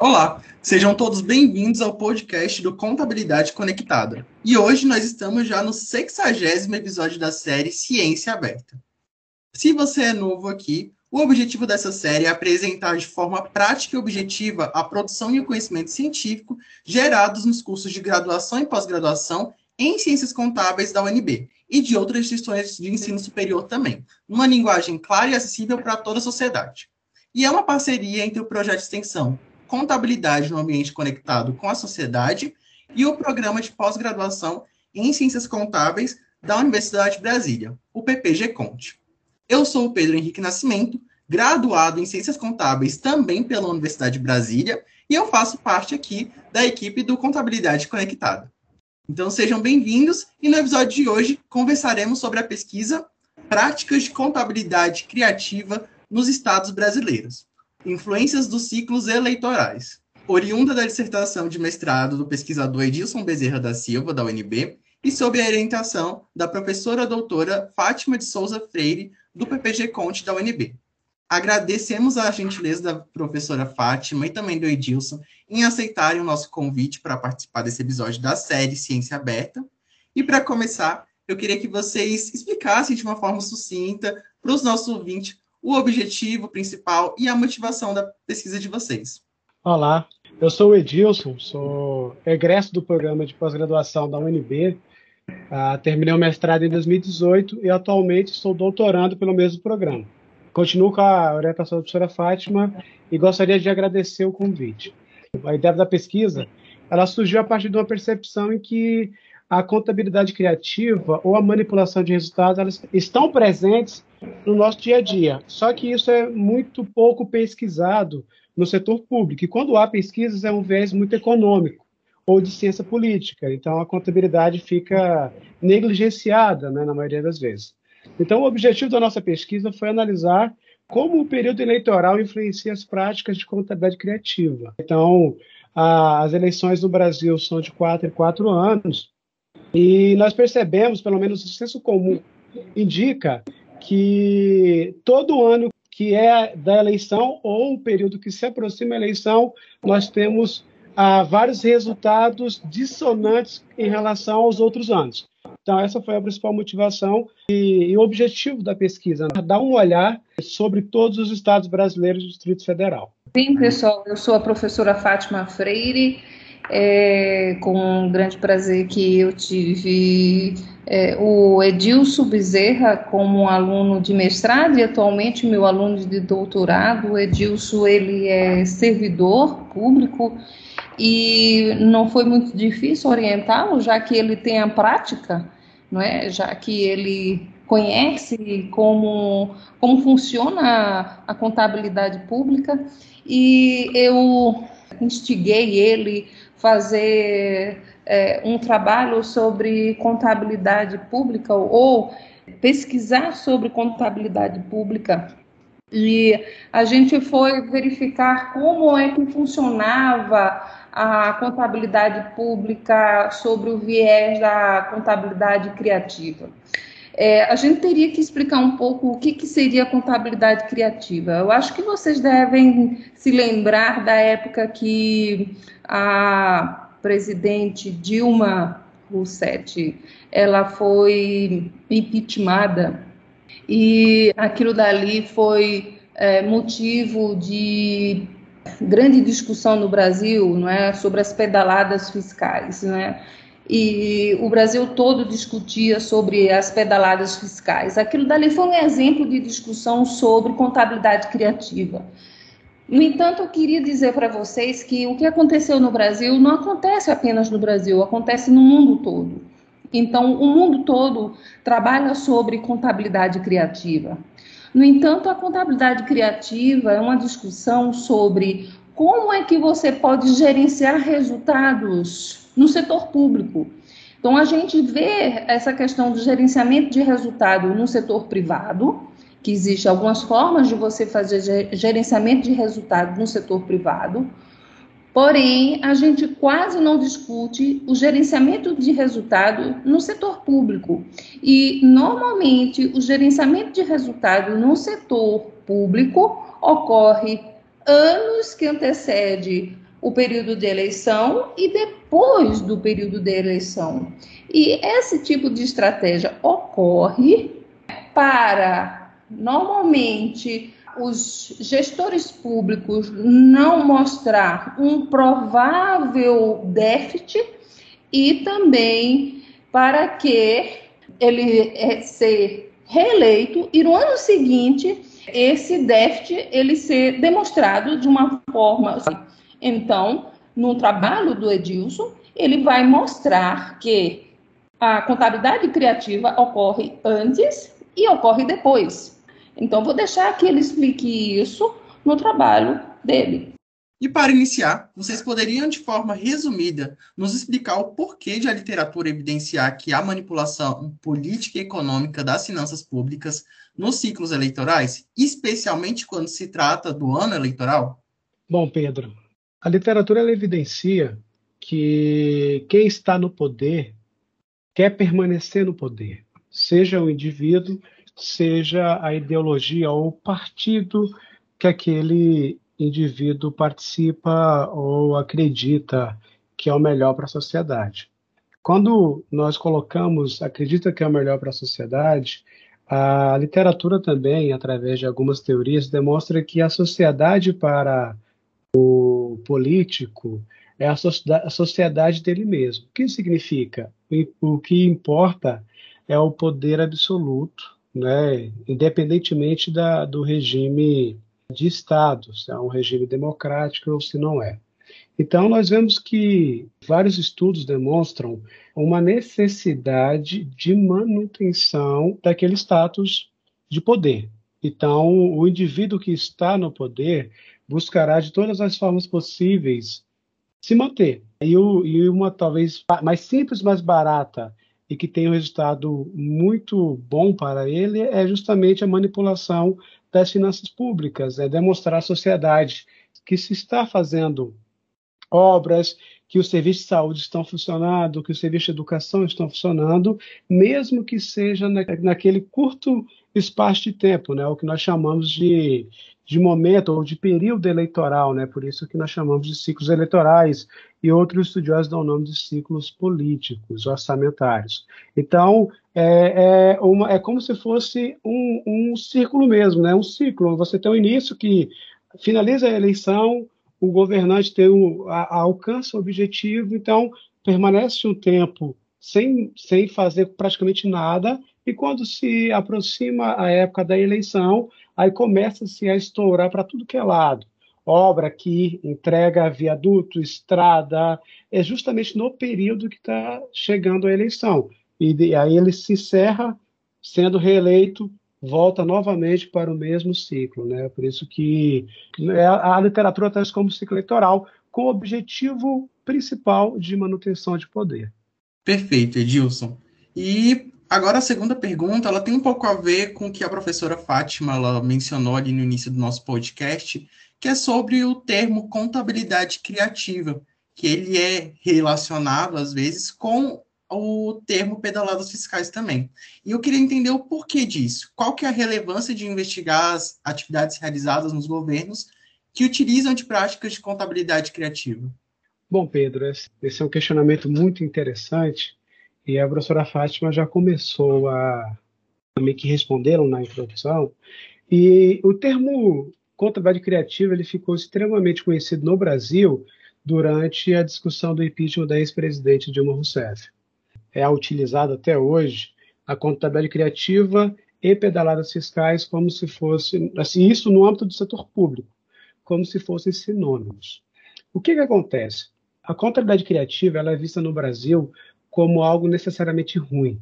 Olá, sejam todos bem-vindos ao podcast do Contabilidade Conectada. E hoje nós estamos já no 60 episódio da série Ciência Aberta. Se você é novo aqui, o objetivo dessa série é apresentar de forma prática e objetiva a produção e o conhecimento científico gerados nos cursos de graduação e pós-graduação em Ciências Contábeis da UNB e de outras instituições de ensino superior também, numa linguagem clara e acessível para toda a sociedade. E é uma parceria entre o projeto de extensão Contabilidade no Ambiente Conectado com a Sociedade e o Programa de Pós-Graduação em Ciências Contábeis da Universidade de Brasília, o PPG Conte. Eu sou o Pedro Henrique Nascimento, graduado em Ciências Contábeis também pela Universidade de Brasília, e eu faço parte aqui da equipe do Contabilidade Conectada. Então sejam bem-vindos e no episódio de hoje conversaremos sobre a pesquisa Práticas de Contabilidade Criativa nos Estados Brasileiros. Influências dos ciclos eleitorais. Oriunda da dissertação de mestrado do pesquisador Edilson Bezerra da Silva, da UNB, e sob a orientação da professora doutora Fátima de Souza Freire, do PPG Conte da UNB. Agradecemos a gentileza da professora Fátima e também do Edilson em aceitarem o nosso convite para participar desse episódio da série Ciência Aberta. E para começar, eu queria que vocês explicassem de uma forma sucinta para os nossos ouvintes o objetivo principal e a motivação da pesquisa de vocês. Olá, eu sou o Edilson, sou egresso do programa de pós-graduação da UNB. Uh, terminei o mestrado em 2018 e atualmente estou doutorando pelo mesmo programa. Continuo com a orientação da professora Fátima e gostaria de agradecer o convite. A ideia da pesquisa ela surgiu a partir de uma percepção em que a contabilidade criativa ou a manipulação de resultados elas estão presentes no nosso dia a dia. Só que isso é muito pouco pesquisado no setor público. E quando há pesquisas, é um viés muito econômico ou de ciência política. Então, a contabilidade fica negligenciada, né, na maioria das vezes. Então, o objetivo da nossa pesquisa foi analisar como o período eleitoral influencia as práticas de contabilidade criativa. Então, a, as eleições no Brasil são de quatro em quatro anos, e nós percebemos, pelo menos o senso comum indica, que todo ano que é da eleição ou o período que se aproxima da eleição, nós temos ah, vários resultados dissonantes em relação aos outros anos. Então, essa foi a principal motivação e, e o objetivo da pesquisa, né? dar um olhar sobre todos os estados brasileiros do Distrito Federal. Sim, pessoal, eu sou a professora Fátima Freire, é com grande prazer que eu tive é, o Edilson Bezerra como aluno de mestrado e atualmente meu aluno de doutorado. O Edilson ele é servidor público e não foi muito difícil orientá-lo, já que ele tem a prática, não é? Já que ele conhece como, como funciona a contabilidade pública e eu instiguei ele fazer é, um trabalho sobre contabilidade pública ou pesquisar sobre contabilidade pública e a gente foi verificar como é que funcionava a contabilidade pública sobre o viés da contabilidade criativa. É, a gente teria que explicar um pouco o que, que seria contabilidade criativa. Eu acho que vocês devem se lembrar da época que a presidente Dilma Rousseff ela foi impeachmentada e aquilo dali foi é, motivo de grande discussão no Brasil, não é, sobre as pedaladas fiscais, não é? E o Brasil todo discutia sobre as pedaladas fiscais. Aquilo dali foi um exemplo de discussão sobre contabilidade criativa. No entanto, eu queria dizer para vocês que o que aconteceu no Brasil não acontece apenas no Brasil, acontece no mundo todo. Então, o mundo todo trabalha sobre contabilidade criativa. No entanto, a contabilidade criativa é uma discussão sobre como é que você pode gerenciar resultados no setor público. Então, a gente vê essa questão do gerenciamento de resultado no setor privado, que existe algumas formas de você fazer gerenciamento de resultado no setor privado, porém, a gente quase não discute o gerenciamento de resultado no setor público. E, normalmente, o gerenciamento de resultado no setor público ocorre anos que antecede o período de eleição e depois do período de eleição. E esse tipo de estratégia ocorre para, normalmente, os gestores públicos não mostrar um provável déficit e também para que ele é, ser reeleito e no ano seguinte esse déficit ele ser demonstrado de uma forma assim. então no trabalho do Edilson ele vai mostrar que a contabilidade criativa ocorre antes e ocorre depois então vou deixar que ele explique isso no trabalho dele e para iniciar, vocês poderiam, de forma resumida, nos explicar o porquê de a literatura evidenciar que há manipulação política e econômica das finanças públicas nos ciclos eleitorais, especialmente quando se trata do ano eleitoral? Bom, Pedro, a literatura evidencia que quem está no poder quer permanecer no poder, seja o indivíduo, seja a ideologia ou o partido que aquele indivíduo participa ou acredita que é o melhor para a sociedade. Quando nós colocamos acredita que é o melhor para a sociedade, a literatura também, através de algumas teorias, demonstra que a sociedade para o político é a sociedade dele mesmo. O que significa? O que importa é o poder absoluto, né? independentemente da, do regime de Estado, se é um regime democrático ou se não é. Então, nós vemos que vários estudos demonstram uma necessidade de manutenção daquele status de poder. Então, o indivíduo que está no poder buscará de todas as formas possíveis se manter. E, o, e uma talvez mais simples, mais barata e que tem um resultado muito bom para ele é justamente a manipulação das finanças públicas, é demonstrar à sociedade que se está fazendo obras, que os serviços de saúde estão funcionando, que os serviços de educação estão funcionando, mesmo que seja na, naquele curto espaço de tempo, né, o que nós chamamos de, de momento ou de período eleitoral, né, por isso que nós chamamos de ciclos eleitorais, e outros estudiosos dão o nome de ciclos políticos, orçamentários. Então, é, é, uma, é como se fosse um, um círculo mesmo, né? um ciclo. Você tem um início que finaliza a eleição, o governante tem o, a, a alcança o objetivo, então permanece um tempo sem, sem fazer praticamente nada, e quando se aproxima a época da eleição, aí começa-se a estourar para tudo que é lado obra que entrega viaduto, estrada, é justamente no período que está chegando a eleição. E, de, aí ele se encerra, sendo reeleito, volta novamente para o mesmo ciclo. Né? Por isso que é, a, a literatura traz como ciclo eleitoral, com o objetivo principal de manutenção de poder. Perfeito, Edilson. E agora a segunda pergunta, ela tem um pouco a ver com o que a professora Fátima ela mencionou ali no início do nosso podcast, que é sobre o termo contabilidade criativa, que ele é relacionado, às vezes, com o termo pedaladas fiscais também. E eu queria entender o porquê disso. Qual que é a relevância de investigar as atividades realizadas nos governos que utilizam de práticas de contabilidade criativa? Bom, Pedro, esse é um questionamento muito interessante e a professora Fátima já começou a meio que responderam na introdução. E o termo contabilidade criativa ele ficou extremamente conhecido no Brasil durante a discussão do impeachment da ex-presidente Dilma Rousseff. É utilizado até hoje a contabilidade criativa e pedaladas fiscais como se fosse, assim, isso no âmbito do setor público, como se fossem sinônimos. O que, que acontece? A contabilidade criativa ela é vista no Brasil como algo necessariamente ruim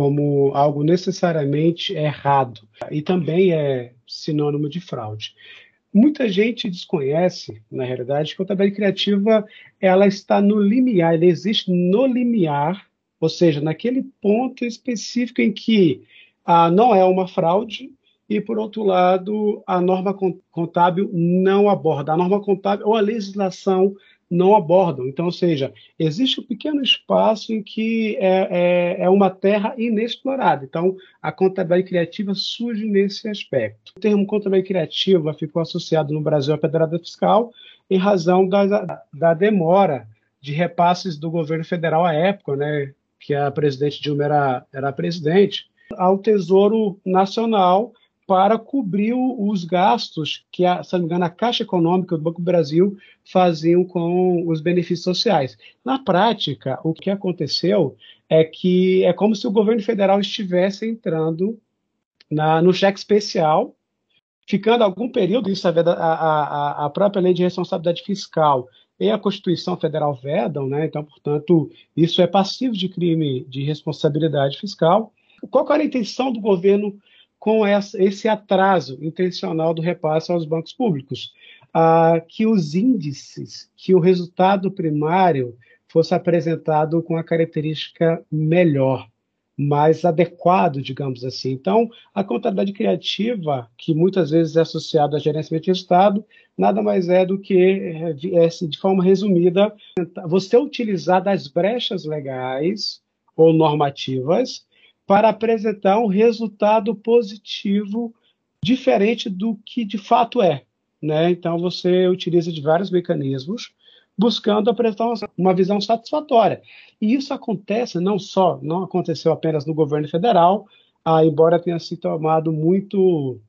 como algo necessariamente errado e também é sinônimo de fraude. Muita gente desconhece, na realidade, que a contabilidade criativa ela está no limiar, ela existe no limiar, ou seja, naquele ponto específico em que ah, não é uma fraude e, por outro lado, a norma contábil não aborda. A norma contábil ou a legislação não abordam. Então, ou seja, existe um pequeno espaço em que é, é, é, uma terra inexplorada. Então, a contabilidade criativa surge nesse aspecto. O termo contabilidade criativa ficou associado no Brasil à pedrada fiscal em razão da, da demora de repasses do governo federal à época, né, que a presidente Dilma era, era presidente, ao Tesouro Nacional para cobrir os gastos que, a, se não me engano, a Caixa Econômica do Banco do Brasil faziam com os benefícios sociais. Na prática, o que aconteceu é que é como se o governo federal estivesse entrando na, no cheque especial, ficando algum período, isso é a, a, a própria lei de responsabilidade fiscal e a Constituição Federal vedam, né? então, portanto, isso é passivo de crime de responsabilidade fiscal. Qual era a intenção do governo com esse atraso intencional do repasse aos bancos públicos? Ah, que os índices, que o resultado primário fosse apresentado com a característica melhor, mais adequado, digamos assim. Então, a contabilidade criativa, que muitas vezes é associada a gerenciamento de resultado, nada mais é do que, é, é, de forma resumida, você utilizar das brechas legais ou normativas para apresentar um resultado positivo diferente do que de fato é. Né? Então, você utiliza de vários mecanismos buscando apresentar uma visão satisfatória. E isso acontece não só, não aconteceu apenas no governo federal, ah, embora tenha se tomado muito,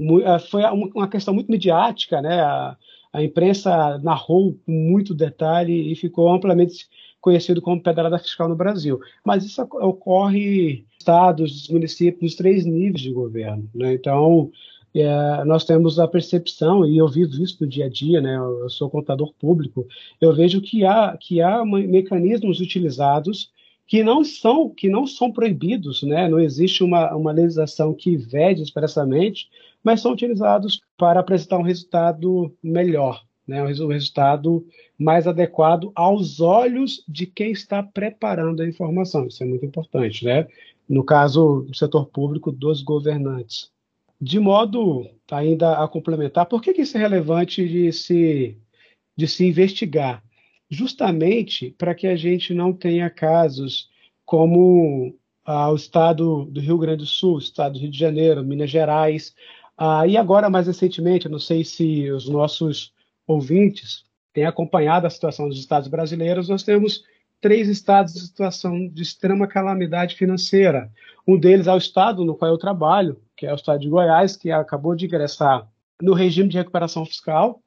muito ah, foi uma questão muito midiática, né? A, a, imprensa narrou com muito detalhe e ficou amplamente conhecido como pedrada fiscal no Brasil. Mas isso ocorre em estados, municípios, nos três níveis de governo. Né? Então, é, nós temos a percepção, e eu vivo isso no dia a dia, né, eu sou contador público, eu vejo que há, que há mecanismos utilizados que não são, que não são proibidos, né, não existe uma, uma legislação que vede expressamente, mas são utilizados para apresentar um resultado melhor, né, um resultado mais adequado aos olhos de quem está preparando a informação. Isso é muito importante, né? No caso do setor público, dos governantes. De modo ainda a complementar, por que, que isso é relevante de se, de se investigar? Justamente para que a gente não tenha casos como ah, o estado do Rio Grande do Sul, o estado do Rio de Janeiro, Minas Gerais, ah, e agora mais recentemente, não sei se os nossos ouvintes têm acompanhado a situação dos estados brasileiros, nós temos três estados de situação de extrema calamidade financeira. Um deles é o estado no qual eu trabalho, que é o estado de Goiás, que acabou de ingressar no regime de recuperação fiscal,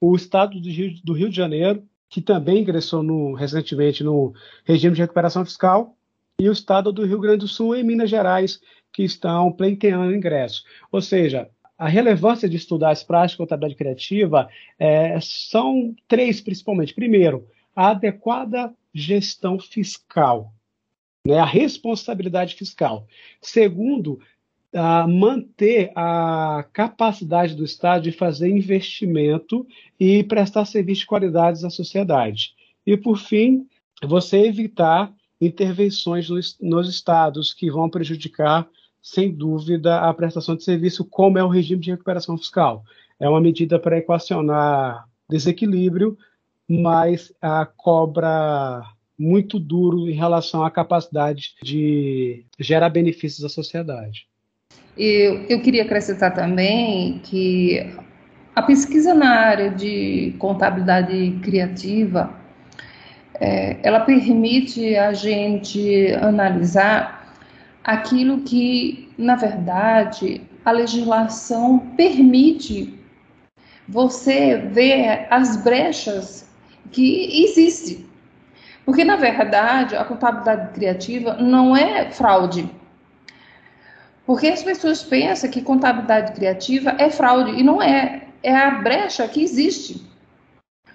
o estado do Rio, do Rio de Janeiro, que também ingressou no, recentemente no regime de recuperação fiscal, e o estado do Rio Grande do Sul e Minas Gerais, que estão pleiteando ingresso. Ou seja, a relevância de estudar as práticas de contabilidade criativa é, são três, principalmente. Primeiro, a adequada gestão fiscal, né, a responsabilidade fiscal. Segundo, a manter a capacidade do Estado de fazer investimento e prestar serviço de qualidade à sociedade. E, por fim, você evitar intervenções nos, nos estados que vão prejudicar, sem dúvida, a prestação de serviço, como é o regime de recuperação fiscal. É uma medida para equacionar desequilíbrio, mas a cobra muito duro em relação à capacidade de gerar benefícios à sociedade. Eu, eu queria acrescentar também que a pesquisa na área de contabilidade criativa, é, ela permite a gente analisar aquilo que, na verdade, a legislação permite você ver as brechas que existem. Porque, na verdade, a contabilidade criativa não é fraude, porque as pessoas pensam que contabilidade criativa é fraude e não é. É a brecha que existe.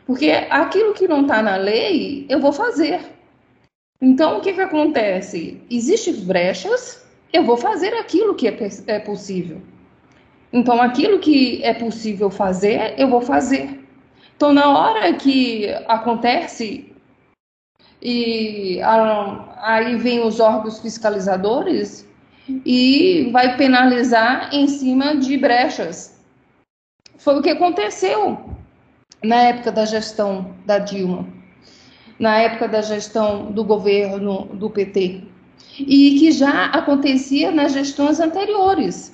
Porque aquilo que não está na lei, eu vou fazer. Então, o que, que acontece? Existem brechas, eu vou fazer aquilo que é, é possível. Então, aquilo que é possível fazer, eu vou fazer. Então, na hora que acontece e aí vem os órgãos fiscalizadores, e vai penalizar em cima de brechas. Foi o que aconteceu na época da gestão da Dilma, na época da gestão do governo do PT, e que já acontecia nas gestões anteriores.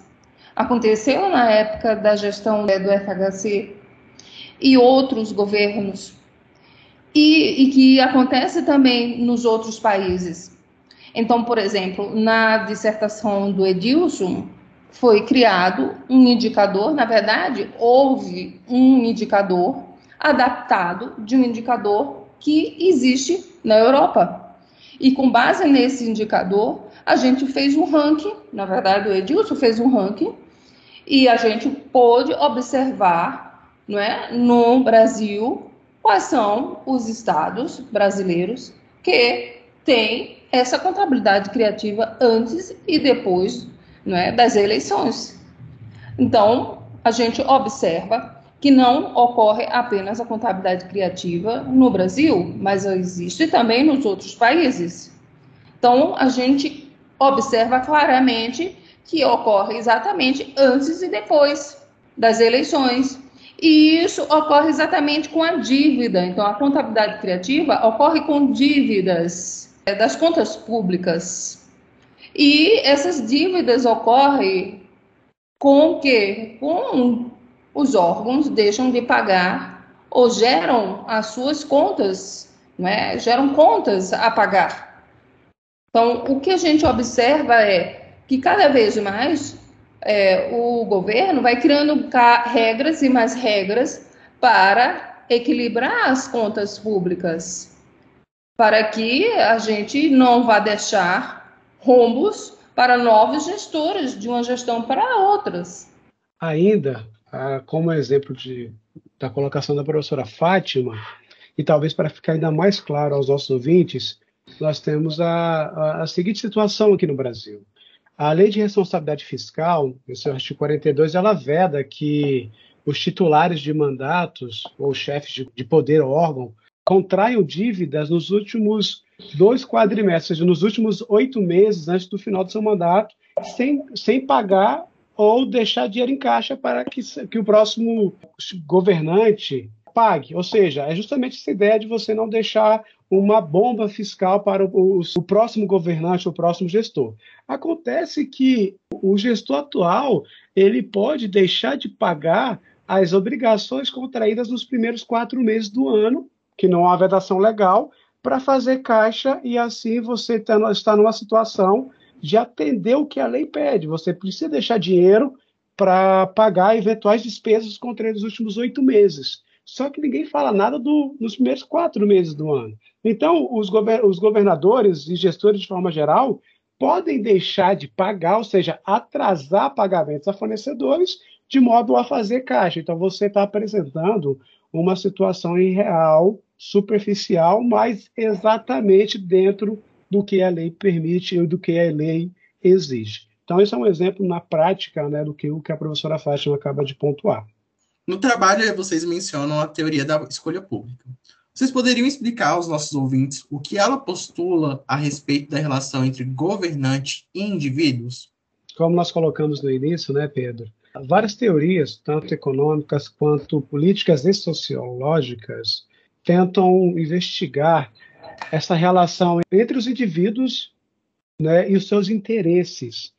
Aconteceu na época da gestão do FHC, e outros governos, e, e que acontece também nos outros países. Então, por exemplo, na dissertação do Edilson, foi criado um indicador, na verdade, houve um indicador adaptado de um indicador que existe na Europa. E com base nesse indicador, a gente fez um ranking, na verdade, o Edilson fez um ranking, e a gente pôde observar não é, no Brasil quais são os estados brasileiros que têm essa contabilidade criativa antes e depois não é, das eleições. Então, a gente observa que não ocorre apenas a contabilidade criativa no Brasil, mas existe também nos outros países. Então, a gente observa claramente que ocorre exatamente antes e depois das eleições. E isso ocorre exatamente com a dívida. Então, a contabilidade criativa ocorre com dívidas é, das contas públicas. E essas dívidas ocorrem com que? Com os órgãos deixam de pagar ou geram as suas contas, né? geram contas a pagar. Então, o que a gente observa é que cada vez mais é, o governo vai criando regras e mais regras para equilibrar as contas públicas, para que a gente não vá deixar rombos para novos gestores de uma gestão para outras. Ainda ah, como exemplo de, da colocação da professora Fátima, e talvez para ficar ainda mais claro aos nossos ouvintes, nós temos a, a, a seguinte situação aqui no Brasil. A lei de responsabilidade fiscal, no seu artigo 42, ela veda que os titulares de mandatos ou chefes de, de poder ou órgão contraiam dívidas nos últimos dois quadrimestres, nos últimos oito meses antes do final do seu mandato, sem, sem pagar ou deixar dinheiro em caixa para que, que o próximo governante pague. Ou seja, é justamente essa ideia de você não deixar uma bomba fiscal para o, o, o, próximo governante, o próximo gestor. Acontece que o gestor atual ele pode deixar de pagar as obrigações contraídas nos primeiros quatro meses do ano, que não há vedação legal, para fazer caixa e assim você tá, está numa situação de atender o que a lei pede. Você precisa deixar dinheiro para pagar eventuais despesas contra os últimos oito meses. Só que ninguém fala nada do, nos primeiros quatro meses do ano. Então, os, os governadores e gestores, de forma geral, podem deixar de pagar, ou seja, atrasar pagamentos a fornecedores, de modo a fazer caixa. Então, você está apresentando uma situação irreal, superficial, mas exatamente dentro do que a lei permite e do que a lei exige. Então, esse é um exemplo na prática né, do que o que a professora Fátima acaba de pontuar. No trabalho, vocês mencionam a teoria da escolha pública. Vocês poderiam explicar aos nossos ouvintes o que ela postula a respeito da relação entre governante e indivíduos? Como nós colocamos no início, né, Pedro? Várias teorias, tanto econômicas quanto políticas e sociológicas, tentam investigar essa relação entre os indivíduos né, e os seus interesses,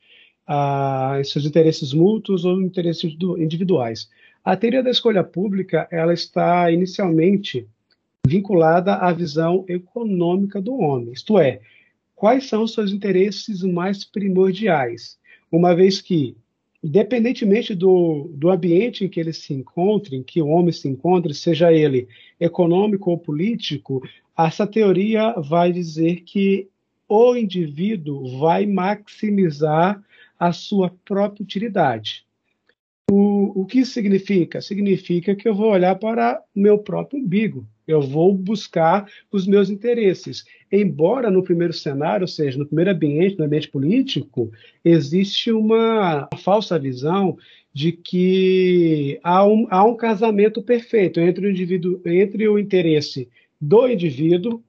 ah, seus interesses mútuos ou interesses individuais. A teoria da escolha pública ela está inicialmente vinculada à visão econômica do homem, isto é, quais são os seus interesses mais primordiais, uma vez que, independentemente do, do ambiente em que ele se encontre, em que o homem se encontre, seja ele econômico ou político, essa teoria vai dizer que o indivíduo vai maximizar a sua própria utilidade. O, o que significa? Significa que eu vou olhar para o meu próprio umbigo, eu vou buscar os meus interesses. Embora no primeiro cenário, ou seja, no primeiro ambiente, no ambiente político, existe uma falsa visão de que há um, há um casamento perfeito entre o indivíduo, entre o interesse do indivíduo,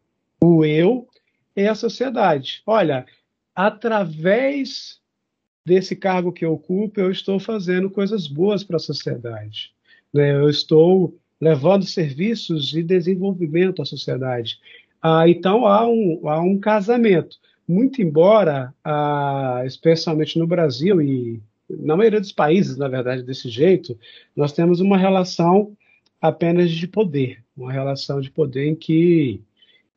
o eu, e a sociedade. Olha, através desse cargo que eu ocupo, eu estou fazendo coisas boas para a sociedade. Né? Eu estou levando serviços de desenvolvimento à sociedade. Ah, então, há um, há um casamento. Muito embora, ah, especialmente no Brasil e na maioria dos países, na verdade, desse jeito, nós temos uma relação apenas de poder, uma relação de poder em que,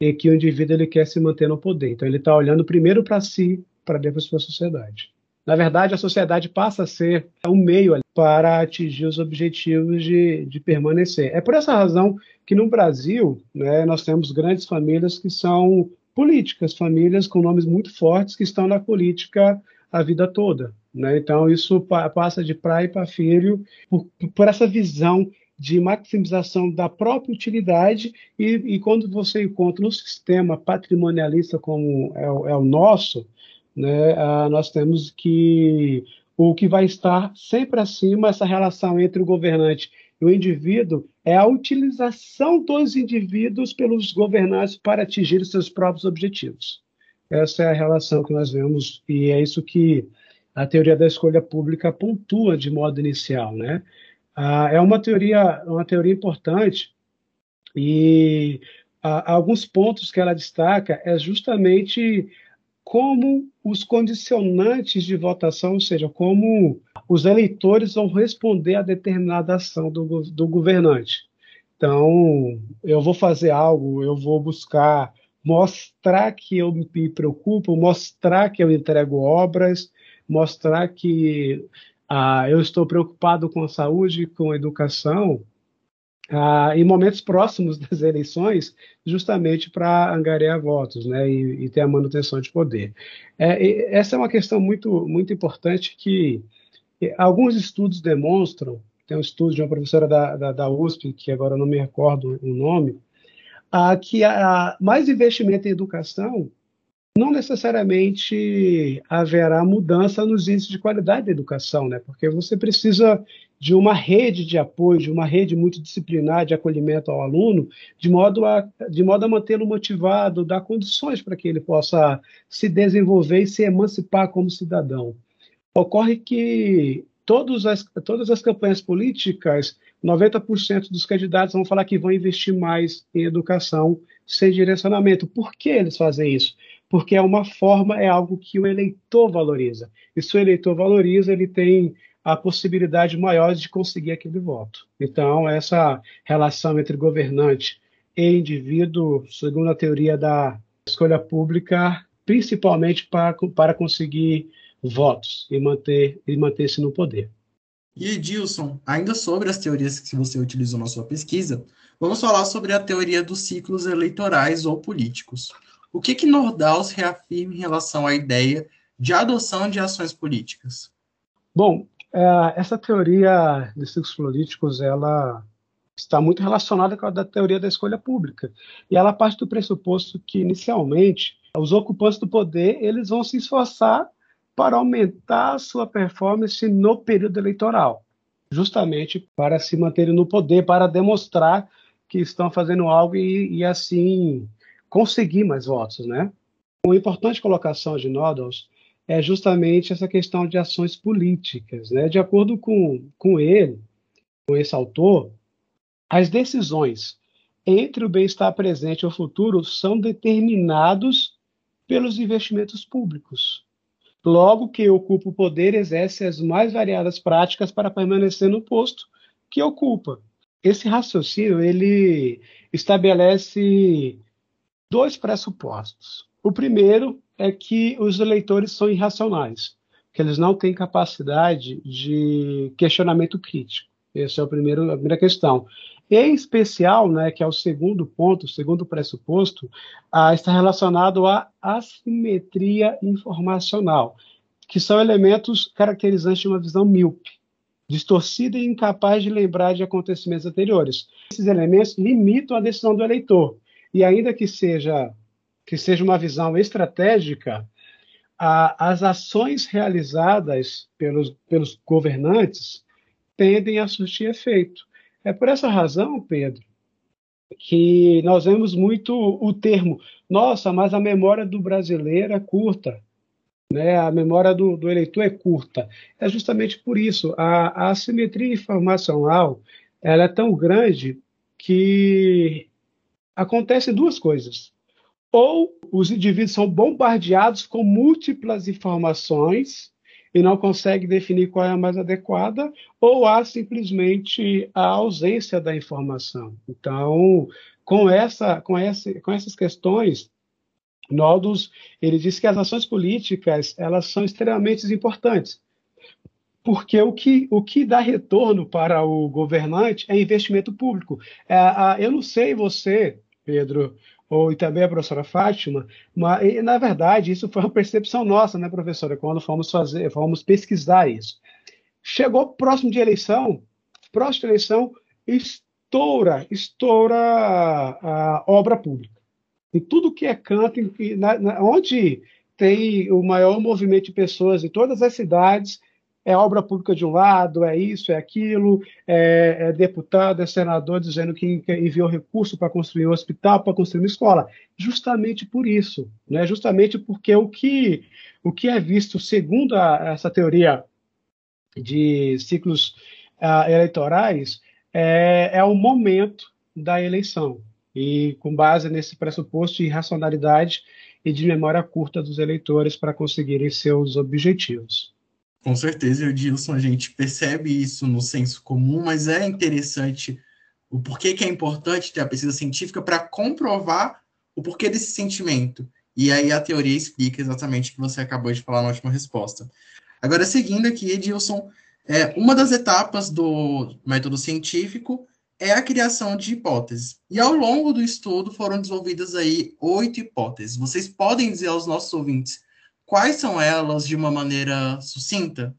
em que o indivíduo ele quer se manter no poder. Então, ele está olhando primeiro para si, para depois para a sociedade. Na verdade, a sociedade passa a ser um meio para atingir os objetivos de, de permanecer. É por essa razão que no Brasil né, nós temos grandes famílias que são políticas, famílias com nomes muito fortes que estão na política a vida toda. Né? Então, isso pa passa de pai para filho por, por, essa visão de maximização da própria utilidade e, e quando você encontra um sistema patrimonialista como é, é o nosso, né, ah, nós temos que o que vai estar sempre acima essa relação entre o governante e o indivíduo é a utilização dos indivíduos pelos governantes para atingir seus próprios objetivos. Essa é a relação que nós vemos e é isso que a teoria da escolha pública pontua de modo inicial, né? Ah, é uma teoria, uma teoria importante e ah, alguns pontos que ela destaca é justamente como os condicionantes de votação, ou seja, como os eleitores vão responder a determinada ação do, do governante. Então, eu vou fazer algo, eu vou buscar mostrar que eu me preocupo, mostrar que eu entrego obras, mostrar que ah, eu estou preocupado com a saúde, com a educação, ah, em momentos próximos das eleições, justamente para angariar votos né, e, e, ter a manutenção de poder. É, essa é uma questão muito, muito importante que alguns estudos demonstram, tem um estudo de uma professora da, da, da USP, que agora não me recordo o nome, ah, que há mais investimento em educação não necessariamente haverá mudança nos índices de qualidade da educação, né? Porque você precisa de uma rede de apoio, de uma rede multidisciplinar de acolhimento ao aluno, de modo a, de modo a mantê-lo motivado, dar condições para que ele possa se desenvolver e se emancipar como cidadão. Ocorre que todas as, todas as campanhas políticas, 90% dos candidatos vão falar que vão investir mais em educação sem direcionamento. Por que eles fazem isso? porque é uma forma, é algo que o eleitor valoriza. E se o eleitor valoriza, ele tem a possibilidade maior de conseguir aquele voto. Então, essa relação entre governante e indivíduo, segundo a teoria da escolha pública, principalmente para, para conseguir votos e manter e manter-se no poder. E Edilson, ainda sobre as teorias que você utilizou na sua pesquisa, vamos falar sobre a teoria dos ciclos eleitorais ou políticos. O que, que Nordaus reafirma em relação à ideia de adoção de ações políticas? Bom, é, essa teoria de ciclos políticos, ela está muito relacionada com a da teoria da escolha pública. E ela parte do pressuposto que, inicialmente, os ocupantes do poder eles vão se esforçar para aumentar a sua performance no período eleitoral, justamente para se manterem no poder, para demonstrar que estão fazendo algo e, e assim conseguir mais votos, né? Uma importante colocação de Noddles é justamente essa questão de ações políticas, né? De acordo com, com ele, com esse autor, as decisões entre o bem-estar presente e o futuro são determinados pelos investimentos públicos. Logo que ocupa o poder, exerce as mais variadas práticas para permanecer no posto que ocupa. Esse raciocínio ele estabelece dois pressupostos. O primeiro é que os eleitores são irracionais, que eles não têm capacidade de questionamento crítico. Essa é a primeira, a primeira questão. Em especial, né, que é o segundo ponto, o segundo pressuposto, ah, está relacionado à assimetria informacional, que são elementos caracterizantes de uma visão míope, distorcida e incapaz de lembrar de acontecimentos anteriores. Esses elementos limitam a decisão do eleitor, e ainda que seja que seja uma visão estratégica, a, as ações realizadas pelos, pelos governantes tendem a surtir efeito. É por essa razão, Pedro, que nós vemos muito o termo, nossa, mas a memória do brasileiro é curta, né? a memória do, do eleitor é curta. É justamente por isso, a, a assimetria informacional ela é tão grande que acontecem duas coisas. Ou os indivíduos são bombardeados com múltiplas informações e não consegue definir qual é a mais adequada, ou há simplesmente a ausência da informação. Então, com, essa, com, essa, com essas questões, Nodus, ele diz que as ações políticas elas são extremamente importantes, porque o que, o que dá retorno para o governante é investimento público. É, a, eu não sei você, Pedro, ou e também a professora Fátima, mas e, na verdade isso foi uma percepção nossa, né, professora, quando fomos fazer, fomos pesquisar isso. Chegou próximo de eleição, próximo de eleição, estoura, estoura a obra pública. Em tudo que é canto, em, na, na, onde tem o maior movimento de pessoas em todas as cidades, é obra pública de um lado, é isso, é aquilo, é, é deputado, é senador dizendo que enviou recurso para construir um hospital, para construir uma escola. Justamente por isso, né? justamente porque o que, o que é visto, segundo a, essa teoria de ciclos uh, eleitorais, é, é o momento da eleição. E com base nesse pressuposto de racionalidade e de memória curta dos eleitores para conseguirem seus objetivos. Com certeza, Edilson, a gente percebe isso no senso comum, mas é interessante o porquê que é importante ter a pesquisa científica para comprovar o porquê desse sentimento. E aí a teoria explica exatamente o que você acabou de falar na última resposta. Agora, seguindo aqui, Edilson, é, uma das etapas do método científico é a criação de hipóteses. E ao longo do estudo foram desenvolvidas aí oito hipóteses. Vocês podem dizer aos nossos ouvintes Quais são elas de uma maneira sucinta?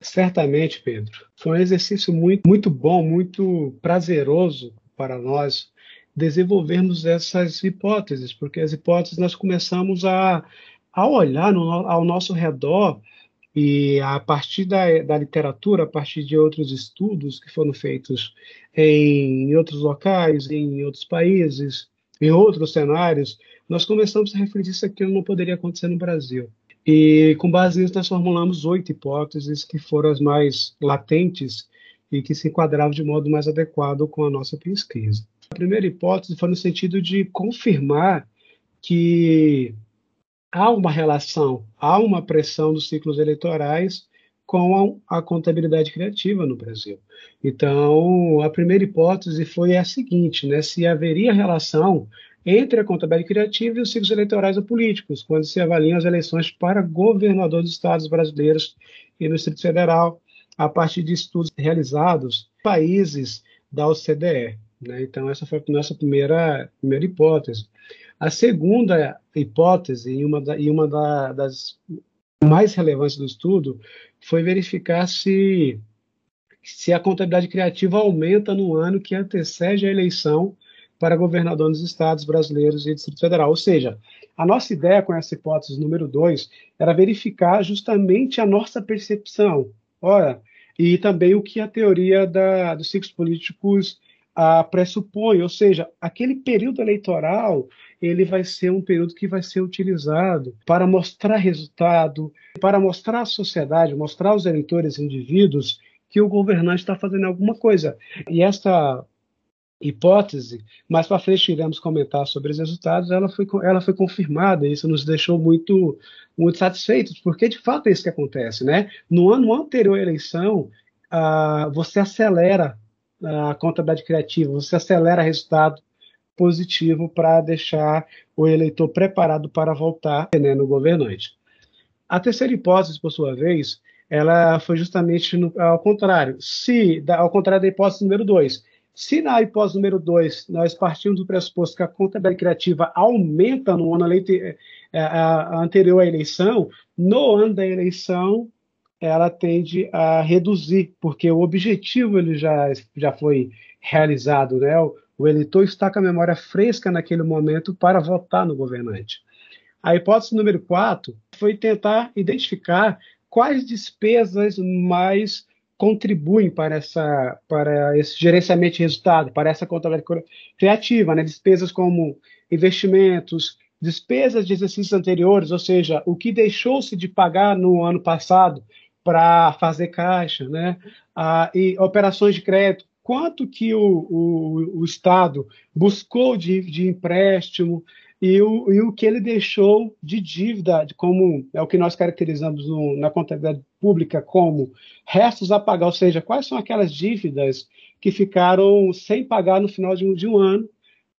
Certamente, Pedro. Foi um exercício muito, muito bom, muito prazeroso para nós desenvolvermos essas hipóteses, porque as hipóteses nós começamos a, a olhar no, ao nosso redor e a partir da, da literatura, a partir de outros estudos que foram feitos em outros locais, em outros países, em outros cenários, nós começamos a refletir se aquilo não poderia acontecer no Brasil. E com base nisso, nós formulamos oito hipóteses que foram as mais latentes e que se enquadravam de modo mais adequado com a nossa pesquisa. A primeira hipótese foi no sentido de confirmar que há uma relação, há uma pressão dos ciclos eleitorais com a, a, contabilidade criativa no Brasil. Então, a primeira hipótese foi a seguinte, né, se haveria relação entre a contabilidade criativa e os ciclos eleitorais ou políticos, quando se avaliam as eleições para governador dos estados brasileiros e no Distrito Federal, a partir de estudos realizados em países da OCDE. Né? Então, essa foi a nossa primeira, primeira hipótese. A segunda hipótese, e uma, da, e uma da, das mais relevantes do estudo, foi verificar se, se a contabilidade criativa aumenta no ano que antecede a eleição para governador dos estados brasileiros e Distrito Federal. Ou seja, a nossa ideia com essa hipótese número dois era verificar justamente a nossa percepção. Ora, e também o que a teoria da, dos ciclos políticos ah, pressupõe, ou seja, aquele período eleitoral ele vai ser um período que vai ser utilizado para mostrar resultado, para mostrar à sociedade, mostrar aos eleitores indivíduos que o governante está fazendo alguma coisa. E essa hipótese, mais para frente iremos comentar sobre os resultados, ela foi, ela foi confirmada, isso nos deixou muito, muito satisfeitos, porque de fato é isso que acontece, né? No ano anterior à eleição, ah, você acelera a contabilidade criativa, você acelera resultado positivo para deixar o eleitor preparado para voltar né, no governante. A terceira hipótese, por sua vez, ela foi justamente no, ao contrário. Se, ao contrário da hipótese número 2, se na hipótese número 2 nós partimos do pressuposto que a contabilidade criativa aumenta no ano é, é, anterior à eleição, no ano da eleição ela tende a reduzir, porque o objetivo ele já, já foi realizado, né? O, o eleitor está com a memória fresca naquele momento para votar no governante. A hipótese número 4 foi tentar identificar quais despesas mais contribuem para, essa, para esse gerenciamento de resultado, para essa contabilidade criativa, né? despesas como investimentos, despesas de exercícios anteriores, ou seja, o que deixou-se de pagar no ano passado para fazer caixa, né? Ah, e operações de crédito, quanto que o, o, o Estado buscou de, de empréstimo e o, e o que ele deixou de dívida, como é o que nós caracterizamos no, na contabilidade pública como restos a pagar, ou seja, quais são aquelas dívidas que ficaram sem pagar no final de um, de um ano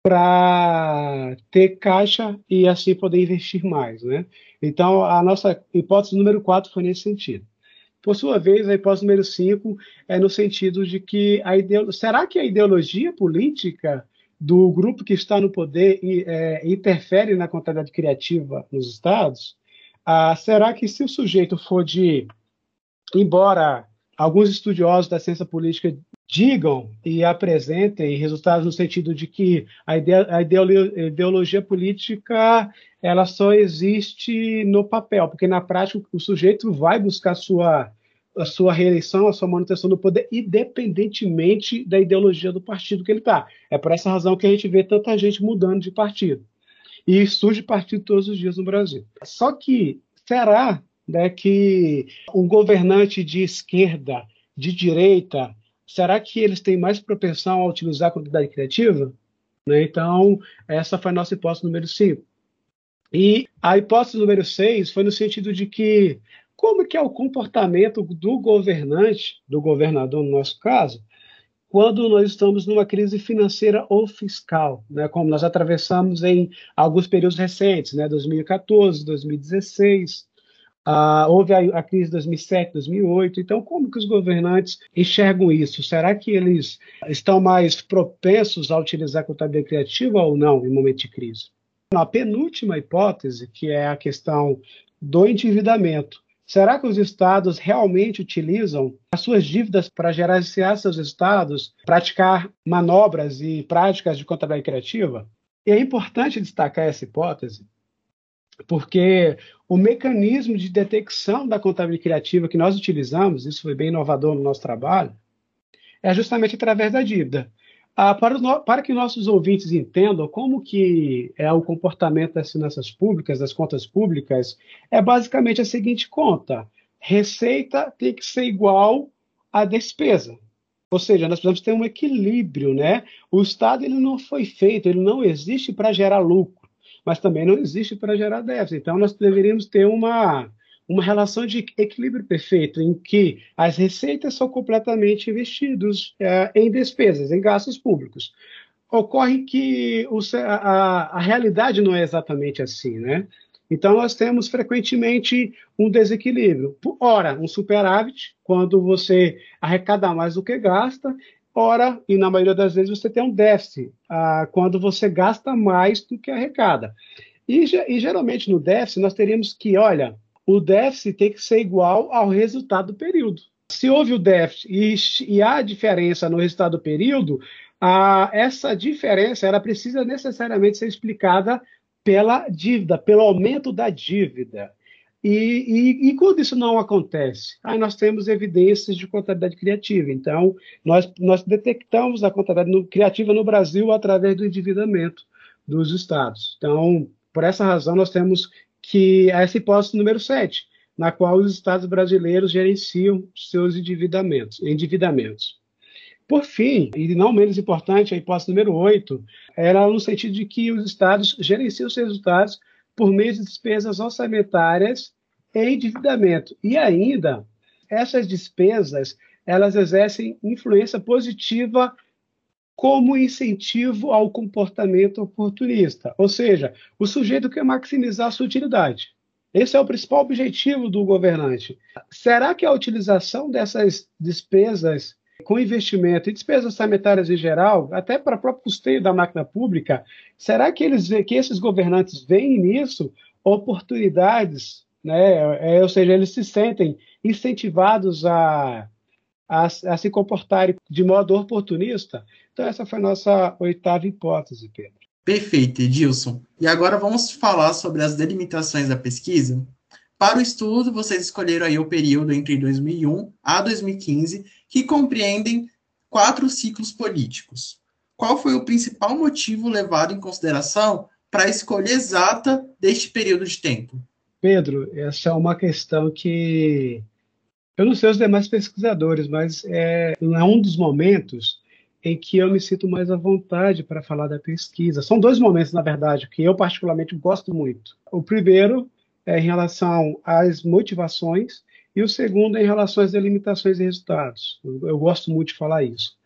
para ter caixa e assim poder investir mais. Né? Então, a nossa hipótese número 4 foi nesse sentido. Por sua vez, a hipótese número 5 é no sentido de que a será que a ideologia política do grupo que está no poder é, interfere na contabilidade criativa nos estados? Ah, será que se o sujeito for de, embora alguns estudiosos da ciência política digam e apresentem resultados no sentido de que a, ide a ideologia política ela só existe no papel, porque na prática o sujeito vai buscar sua, a sua reeleição, a sua manutenção do poder, independentemente da ideologia do partido que ele está. É por essa razão que a gente vê tanta gente mudando de partido. E surge partido todos os dias no Brasil. Só que será né, que um governante de esquerda, de direita, será que eles têm mais propensão a utilizar a contabilidade criativa? Né? Então, essa foi a nossa hipótese número 5. E a hipótese número 6 foi no sentido de que como que é o comportamento do governante, do governador no nosso caso, quando nós estamos numa crise financeira ou fiscal, né, como nós atravessamos em alguns períodos recentes, né, 2014, 2016, Uh, houve a, a, crise de 2007, 2008. Então, como que os governantes enxergam isso? Será que eles estão mais propensos a utilizar a contabilidade criativa ou não em momento de crise? A penúltima hipótese, que é a questão do endividamento. Será que os estados realmente utilizam as suas dívidas para gerenciar seus estados, praticar manobras e práticas de contabilidade criativa? E é importante destacar essa hipótese, porque o mecanismo de detecção da contabilidade criativa que nós utilizamos, isso foi bem inovador no nosso trabalho, é justamente através da dívida. Ah, para, para, que nossos ouvintes entendam como que é o comportamento das finanças públicas, das contas públicas, é basicamente a seguinte conta: receita tem que ser igual à despesa. Ou seja, nós precisamos ter um equilíbrio, né? O Estado ele não foi feito, ele não existe para gerar lucro mas também não existe para gerar déficit. Então, nós deveríamos ter uma, uma relação de equilíbrio perfeito, em que as receitas são completamente investidas é, em despesas, em gastos públicos. Ocorre que o, a, a realidade não é exatamente assim, né? Então, nós temos frequentemente um desequilíbrio. Ora, um superávit, quando você arrecada mais do que gasta, Ora, e na maioria das vezes você tem um déficit, ah, quando você gasta mais do que arrecada. E, e geralmente no déficit nós teríamos que, olha, o déficit tem que ser igual ao resultado do período. Se houve o déficit e, e há diferença no resultado do período, ah, essa diferença ela precisa necessariamente ser explicada pela dívida, pelo aumento da dívida. E, e, e, quando isso não acontece? Aí nós temos evidências de contabilidade criativa. Então, nós, nós detectamos a contabilidade criativa no Brasil através do endividamento dos estados. Então, por essa razão, nós temos que essa hipótese número 7, na qual os estados brasileiros gerenciam seus endividamentos. endividamentos. Por fim, e não menos importante, a hipótese número 8 era no sentido de que os estados gerenciam seus resultados por meio de despesas orçamentárias e endividamento. E ainda, essas despesas, elas exercem influência positiva como incentivo ao comportamento oportunista. Ou seja, o sujeito quer maximizar a sua utilidade. Esse é o principal objetivo do governante. Será que a utilização dessas despesas com investimento e despesas orçamentárias em geral, até para o próprio custeio da máquina pública, será que eles que esses governantes veem nisso oportunidades né? É, ou seja, eles se sentem incentivados a, a, a, se comportarem de modo oportunista. Então, essa foi a nossa oitava hipótese, Pedro. Perfeito, Edilson. E agora vamos falar sobre as delimitações da pesquisa. Para o estudo, vocês escolheram aí o período entre 2001 a 2015, que compreendem quatro ciclos políticos. Qual foi o principal motivo levado em consideração para a escolha exata deste período de tempo? Pedro, essa é uma questão que eu não sei os demais pesquisadores, mas é, é um dos momentos em que eu me sinto mais à vontade para falar da pesquisa. São dois momentos, na verdade, que eu particularmente gosto muito. O primeiro é em relação às motivações E o segundo é em relação às delimitações e resultados. Eu, gosto muito de falar isso.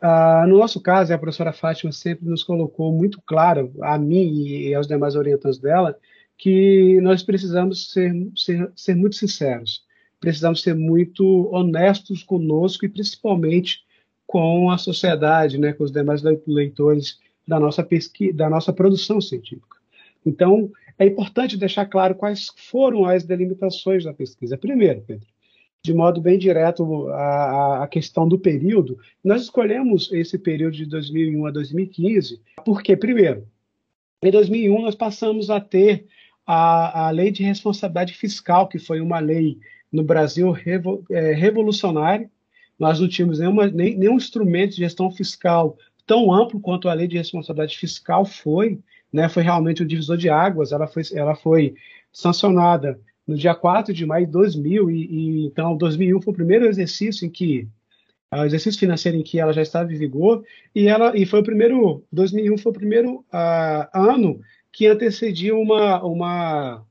Ah, no nosso caso, a professora Fátima sempre nos colocou muito claro, a mim e aos demais orientantes dela, que nós precisamos ser, ser, ser muito sinceros, precisamos ser muito honestos conosco e principalmente com a sociedade, né, com os demais leitores da nossa pesquisa, da nossa produção científica. Então, é importante deixar claro quais foram as delimitações da pesquisa. Primeiro, Pedro, de modo bem direto a, a, questão do período, nós escolhemos esse período de 2001 a 2015 porque, primeiro, em 2001 nós passamos a ter a, a lei de responsabilidade fiscal, que foi uma lei no Brasil revo, é, revolucionária. Nós não tínhamos nenhuma, nem, nenhum instrumento de gestão fiscal tão amplo quanto a lei de responsabilidade fiscal foi, né, foi realmente um divisor de águas, ela foi, ela foi sancionada no dia 4 de maio de 2000, e, e então 2001 foi o primeiro exercício em que o exercício financeiro em que ela já estava em vigor, e ela e foi o primeiro 2001 foi o primeiro uh, ano que antecedia uma, uma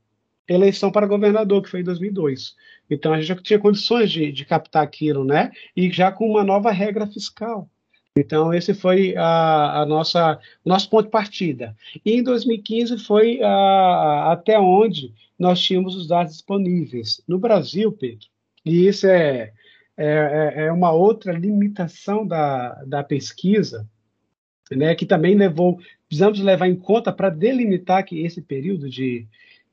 eleição para governador, que foi em 2002. Então a gente já tinha condições de, de captar aquilo, né? E já com uma nova regra fiscal. Então, esse foi a, a nossa, o nosso ponto de partida. E em 2015 foi a, até onde nós tínhamos os dados disponíveis. No Brasil, Pedro, e isso é, é, é, é uma outra limitação da, da pesquisa, né, que também levou, precisamos levar em conta para delimitar que esse período de,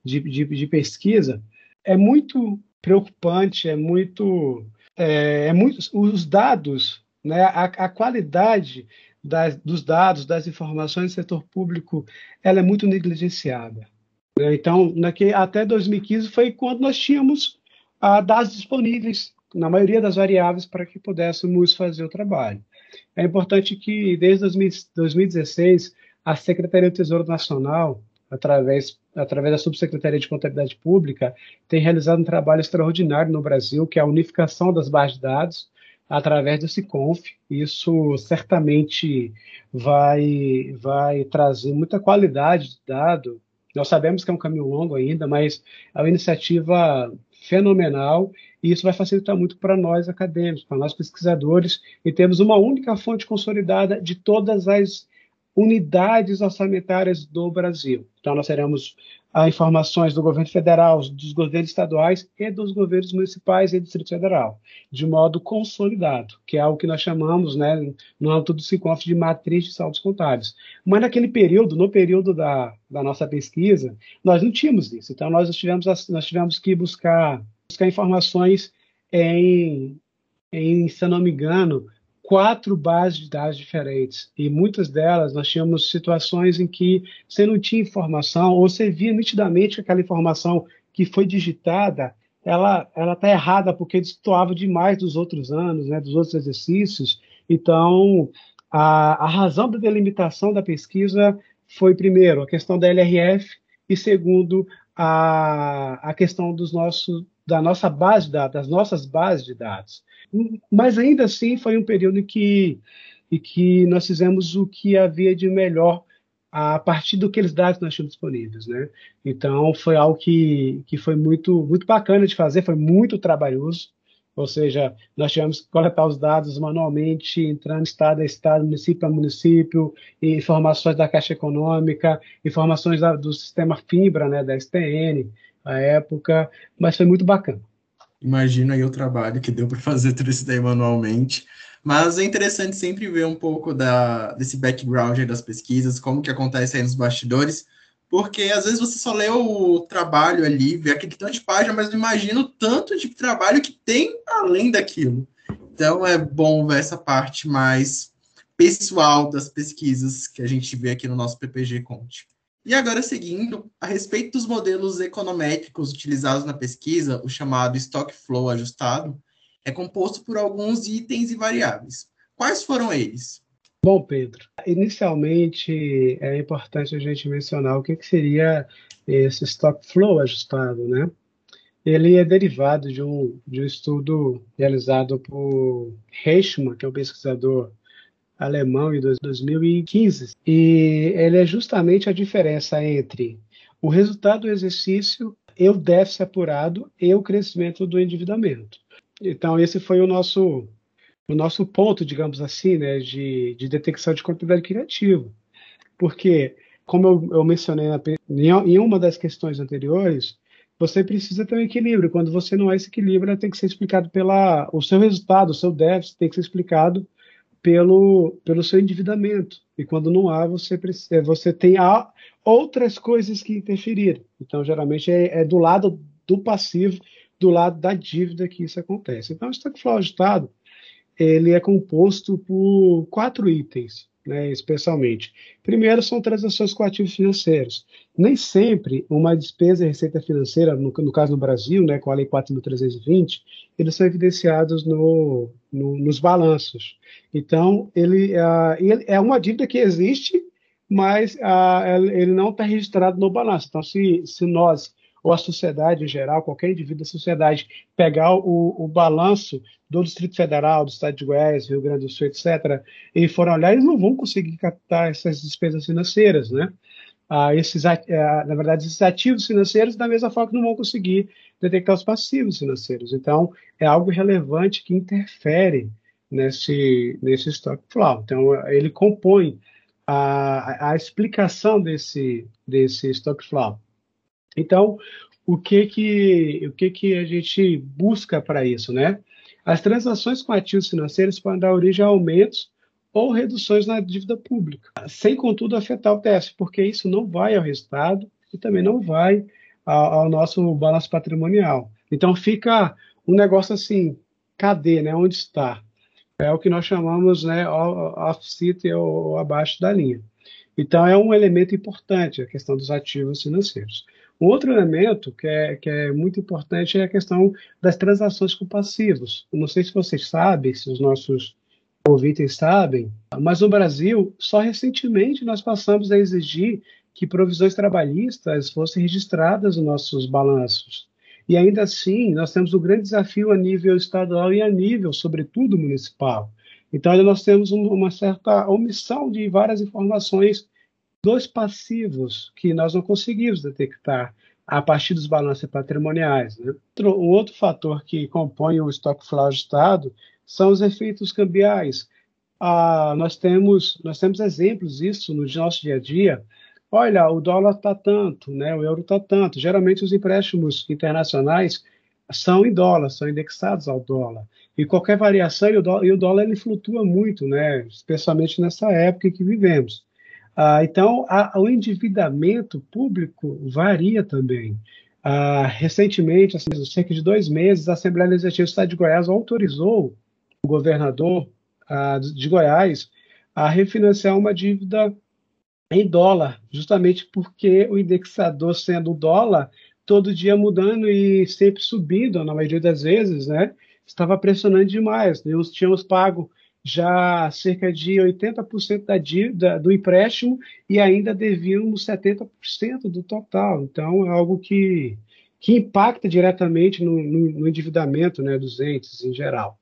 de, de, de pesquisa é muito preocupante, é muito, é, é muito os dados né? A, a qualidade das, dos dados, das informações do setor público, ela é muito negligenciada. Né? Então, naquele, até 2015 foi quando nós tínhamos ah, dados disponíveis na maioria das variáveis para que pudéssemos fazer o trabalho. É importante que, desde 2016, a Secretaria do Tesouro Nacional, através, através da Subsecretaria de Contabilidade Pública, tem realizado um trabalho extraordinário no Brasil, que é a unificação das bases de dados, através do Siconf. Isso certamente vai, vai trazer muita qualidade de dado. Nós sabemos que é um caminho longo ainda, mas é uma iniciativa fenomenal e isso vai facilitar muito para nós acadêmicos, para nós pesquisadores, e temos uma única fonte consolidada de todas as unidades orçamentárias do Brasil. Então, nós teremos ah, informações do governo federal, dos governos estaduais e dos governos municipais e do Distrito Federal, de modo consolidado, que é algo que nós chamamos, né, no âmbito do SICOF, de matriz de saldos contábeis. Mas naquele período, no período da, da nossa pesquisa, nós não tínhamos isso. Então, nós tivemos, nós tivemos que buscar, buscar informações em, em, se eu não me engano, quatro bases de dados diferentes. E muitas delas nós tínhamos situações em que você não tinha informação, ou você via nitidamente que aquela informação que foi digitada ela ela está errada porque destoava demais dos outros anos, né, dos outros exercícios. Então, a, a razão da delimitação da pesquisa foi, primeiro, a questão da LRF e, segundo, a, a questão dos nossos, da nossa base de dados, das nossas bases de dados. Mas ainda assim foi um período em que, em que nós fizemos o que havia de melhor a partir dados que nós tínhamos disponíveis, né? Então foi algo que, que foi muito muito bacana de fazer, foi muito trabalhoso, ou seja, nós tivemos que coletar os dados manualmente, entrando estado a estado, município a município, informações da Caixa Econômica, informações da, do sistema Fibra, né, da STN, à época, mas foi muito bacana. Imagina aí o trabalho que deu para fazer tudo isso daí manualmente. Mas é interessante sempre ver um pouco da, desse background das pesquisas, como que acontece aí nos bastidores, porque às vezes você só lê o trabalho ali, vê aquele tanto de página, mas não imagina o tanto de trabalho que tem além daquilo. Então é bom ver essa parte mais pessoal das pesquisas que a gente vê aqui no nosso PPG Conte. E agora, seguindo, a respeito dos modelos econométricos utilizados na pesquisa, o chamado Stock Flow ajustado, é composto por alguns itens e variáveis. Quais foram eles? Bom, Pedro, inicialmente é importante a gente mencionar o que, que seria esse Stock Flow ajustado, né? Ele é derivado de um, de um estudo realizado por Reichmann, que é um pesquisador alemão em 2015. E ele é justamente a diferença entre o resultado do exercício e o déficit apurado e o crescimento do endividamento. Então, esse foi o nosso, o nosso ponto, digamos assim, né, de, de detecção de contabilidade criativa. Porque, como eu, eu mencionei na, em uma das questões anteriores, você precisa ter um equilíbrio. Quando você não há esse equilíbrio, tem que ser explicado pela o seu resultado, o seu déficit tem que ser explicado pelo, pelo seu endividamento. E quando não há, você, precisa, você tem outras coisas que interferir. Então, geralmente, é, é, do lado do passivo, do lado da dívida que isso acontece. Então, o estoque flow ajustado ele é composto por quatro itens né, especialmente. Primeiro, são transações com ativos financeiros. Nem sempre uma despesa e receita financeira, no, no caso do Brasil, né, com a Lei 4.320, eles são evidenciados no, no, nos balanços. Então, ele, ele, é uma dívida que existe, mas ele não está registrado no balanço. Então, se, se nós ou a sociedade em geral, qualquer indivíduo da sociedade, pegar o, o balanço do Distrito Federal, do Estado de Goiás, Rio Grande do Sul, etc., e forem olhar, eles não vão conseguir captar essas despesas financeiras, né? Ah, esses, ah, na verdade, esses ativos financeiros, da mesma forma que não vão conseguir detectar os passivos financeiros. Então, é algo relevante que interfere nesse, nesse stock flow. Então, ele compõe a, a explicação desse, desse stock flow. Então, o que que, o que, que a gente busca para isso, né? As transações com ativos financeiros podem dar origem a aumentos ou reduções na dívida pública, sem, contudo, afetar o TS, porque isso não vai ao resultado e também não vai ao, ao nosso balanço patrimonial. Então, fica um negócio assim, cadê, né? Onde está? É o que nós chamamos, né, off-city ou abaixo da linha. Então, é um elemento importante a questão dos ativos financeiros. Outro elemento que é, que é muito importante é a questão das transações com passivos. Não sei se vocês sabem, se os nossos ouvintes sabem, mas no Brasil, só recentemente nós passamos a exigir que provisões trabalhistas fossem registradas nos nossos balanços. E ainda assim, nós temos um grande desafio a nível estadual e a nível, sobretudo, municipal. Então, nós temos uma certa omissão de várias informações dos passivos que nós não conseguimos detectar a partir dos balanços patrimoniais. Né? Um outro fator que compõe o estoque flow ajustado são os efeitos cambiais. Ah, nós, temos, nós temos exemplos disso no nosso dia a dia. Olha, o dólar está tanto, né? o euro está tanto. Geralmente os empréstimos internacionais são em dólar, são indexados ao dólar. E qualquer variação, e o dólar, e o dólar ele flutua muito, né? especialmente nessa época que vivemos. Ah, então, a, o endividamento público varia também. Ah, recentemente, assim, cerca de dois meses, a Assembleia Legislativa do Estado de Goiás autorizou o governador ah, de Goiás a refinanciar uma dívida em dólar, justamente porque o indexador sendo o dólar, todo dia mudando e sempre subindo, na maioria das vezes, né, estava pressionando demais. Nós tínhamos pago já cerca de 80% da dívida do empréstimo e ainda devíamos 70% do total. Então, é algo que, que impacta diretamente no, no, no endividamento né, dos entes em geral.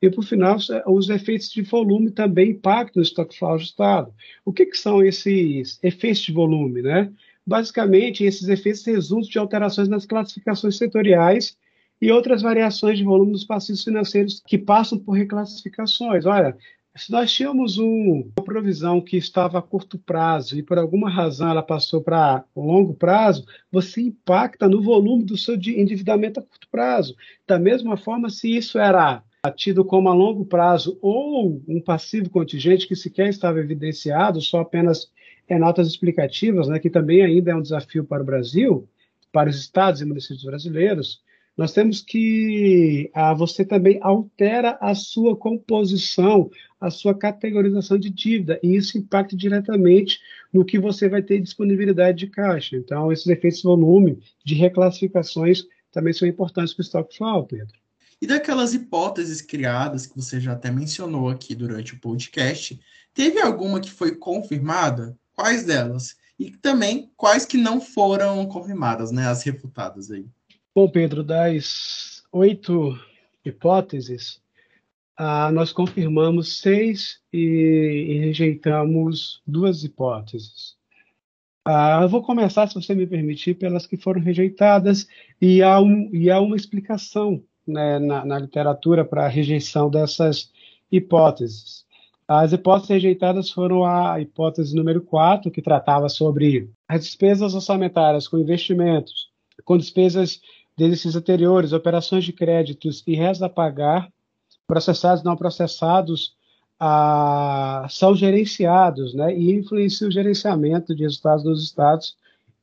E, por final, os efeitos de volume também impactam no estoque flow ajustado. O que, que são esses efeitos de volume? Né? Basicamente, esses efeitos resultam de alterações nas classificações setoriais e outras variações de volume dos passivos financeiros que passam por reclassificações. Olha, se nós tínhamos um, uma provisão que estava a curto prazo e por alguma razão ela passou para longo prazo, você impacta no volume do seu endividamento a curto prazo. Da mesma forma, se isso era tido como a longo prazo ou um passivo contingente que sequer estava evidenciado, só apenas em notas explicativas, né, que também ainda é um desafio para o Brasil, para os estados e municípios brasileiros, nós temos que ah, você também altera a sua composição, a sua categorização de dívida, e isso impacta diretamente no que você vai ter disponibilidade de caixa. Então, esses efeitos volume, de reclassificações, também são importantes para o estoque flow, Pedro. E daquelas hipóteses criadas que você já até mencionou aqui durante o podcast, teve alguma que foi confirmada? Quais delas? E também quais que não foram confirmadas, né? As refutadas aí. Bom, Pedro, das oito hipóteses, ah, nós confirmamos seis e, e, rejeitamos duas hipóteses. Ah, eu vou começar, se você me permitir, pelas que foram rejeitadas, e há, um, e há uma explicação né, na, na literatura para a rejeição dessas hipóteses. As hipóteses rejeitadas foram a hipótese número 4, que tratava sobre as despesas orçamentárias com investimentos, com despesas de exercícios anteriores, operações de créditos e restos a pagar, processados não processados, ah, são gerenciados né, e influenciam o gerenciamento de resultados nos estados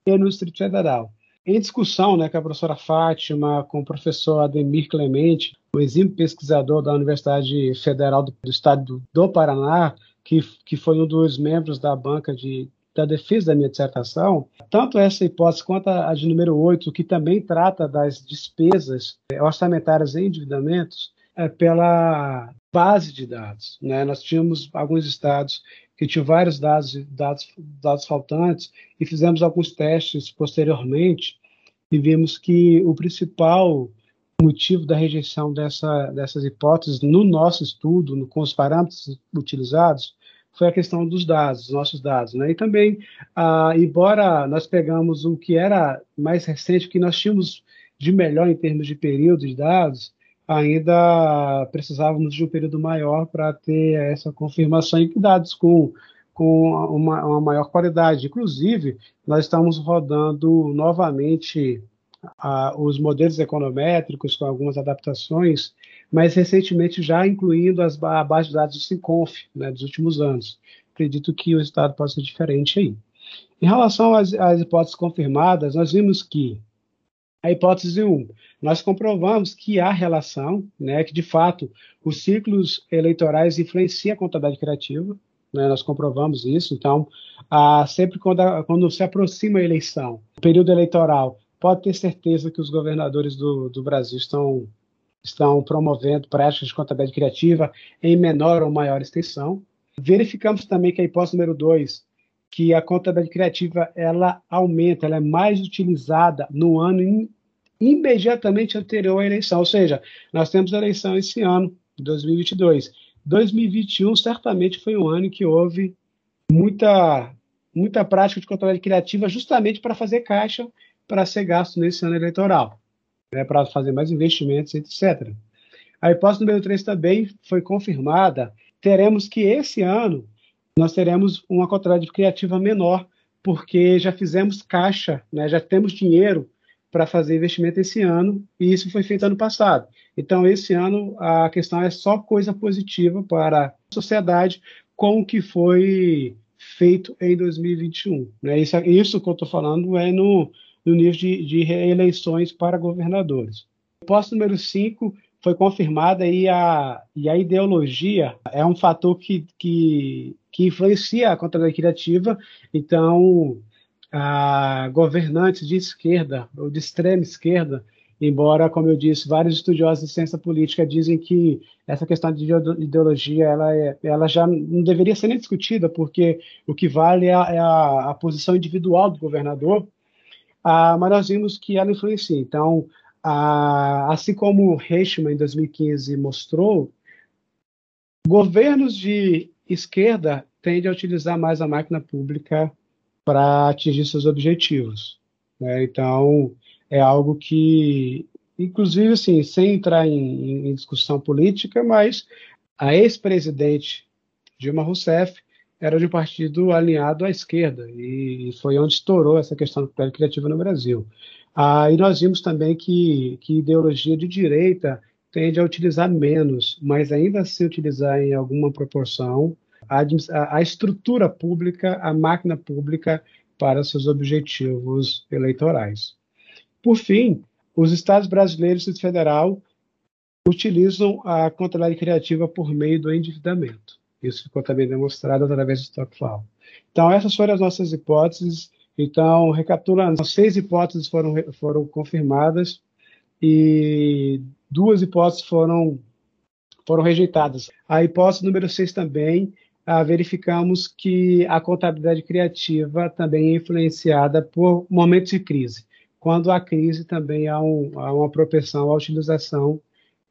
e no Distrito Federal. Em discussão né, com a professora Fátima, com o professor Ademir Clemente, o exímio pesquisador da Universidade Federal do, do Estado do, do Paraná, que, que foi um dos membros da banca de, da defesa da minha dissertação, tanto essa hipótese quanto a, de número 8, que também trata das despesas orçamentárias em endividamentos, é pela base de dados. Né? Nós tínhamos alguns estados que tinham vários dados, dados, dados faltantes e fizemos alguns testes posteriormente e vimos que o principal motivo da rejeição dessa, dessas hipóteses no nosso estudo, no, com os parâmetros utilizados, foi a questão dos dados, nossos dados. Né? E também, ah, embora nós pegamos o que era mais recente, o que nós tínhamos de melhor em termos de período de dados, ainda precisávamos de um período maior para ter essa confirmação e dados com, com uma, uma maior qualidade. Inclusive, nós estamos rodando novamente os modelos econométricos com algumas adaptações, mas recentemente já incluindo as, a base de dados do Sinconf, né, dos últimos anos. Acredito que o resultado pode ser diferente aí. Em relação às, às hipóteses confirmadas, nós vimos que a hipótese 1, nós comprovamos que há relação, né, que de fato os ciclos eleitorais influenciam a contabilidade criativa, né, nós comprovamos isso. Então, ah, sempre quando, a, quando, se aproxima a eleição, o período eleitoral, pode ter certeza que os governadores do, do Brasil estão, estão promovendo práticas de contabilidade criativa em menor ou maior extensão. Verificamos também que a hipótese número 2, que a contabilidade criativa ela aumenta, ela é mais utilizada no ano in, imediatamente anterior à eleição. Ou seja, nós temos a eleição esse ano, 2022. 2021 certamente foi um ano em que houve muita muita prática de contabilidade criativa justamente para fazer caixa para ser gasto nesse ano eleitoral, né, para fazer mais investimentos, etc. A hipótese número 3 também foi confirmada. Teremos que esse ano nós teremos uma contabilidade criativa menor, porque já fizemos caixa, né, já temos dinheiro para fazer investimento esse ano, e isso foi feito ano passado. Então, esse ano, a questão é só coisa positiva para a sociedade com o que foi feito em 2021. Né? Isso, isso que eu estou falando é no, no nível de, de reeleições para governadores. O posto número 5 foi confirmada e a, e a ideologia é um fator que, que, que influencia a contabilidade criativa. Então, a, governantes de esquerda ou de extrema esquerda, embora, como eu disse, vários estudiosos de ciência política dizem que essa questão de ideologia ela, é, ela já não deveria ser nem discutida, porque o que vale é a, é a posição individual do governador, ah, mas nós vimos que ela influencia. Então, ah, assim como o Reichmann, em 2015, mostrou, governos de esquerda tendem a utilizar mais a máquina pública para atingir seus objetivos. Né? Então, é algo que, inclusive, assim, sem entrar em, em discussão política, mas a ex-presidente Dilma Rousseff era de um partido alinhado à esquerda, e foi onde estourou essa questão do criativa no Brasil. Ah, e nós vimos também que, que ideologia de direita tende a utilizar menos, mas ainda assim utilizar em alguma proporção a, a, estrutura pública, a máquina pública para seus objetivos eleitorais. Por fim, os estados brasileiros e federal utilizam a contabilidade criativa por meio do endividamento. Isso ficou também demonstrado através do Stockfall. Então, essas foram as nossas hipóteses então, recapitulando, seis hipóteses foram, foram confirmadas e duas hipóteses foram, foram rejeitadas. A hipótese número seis também, ah, verificamos que a contabilidade criativa também é influenciada por momentos de crise. Quando há crise, também há, um, há uma propensão à utilização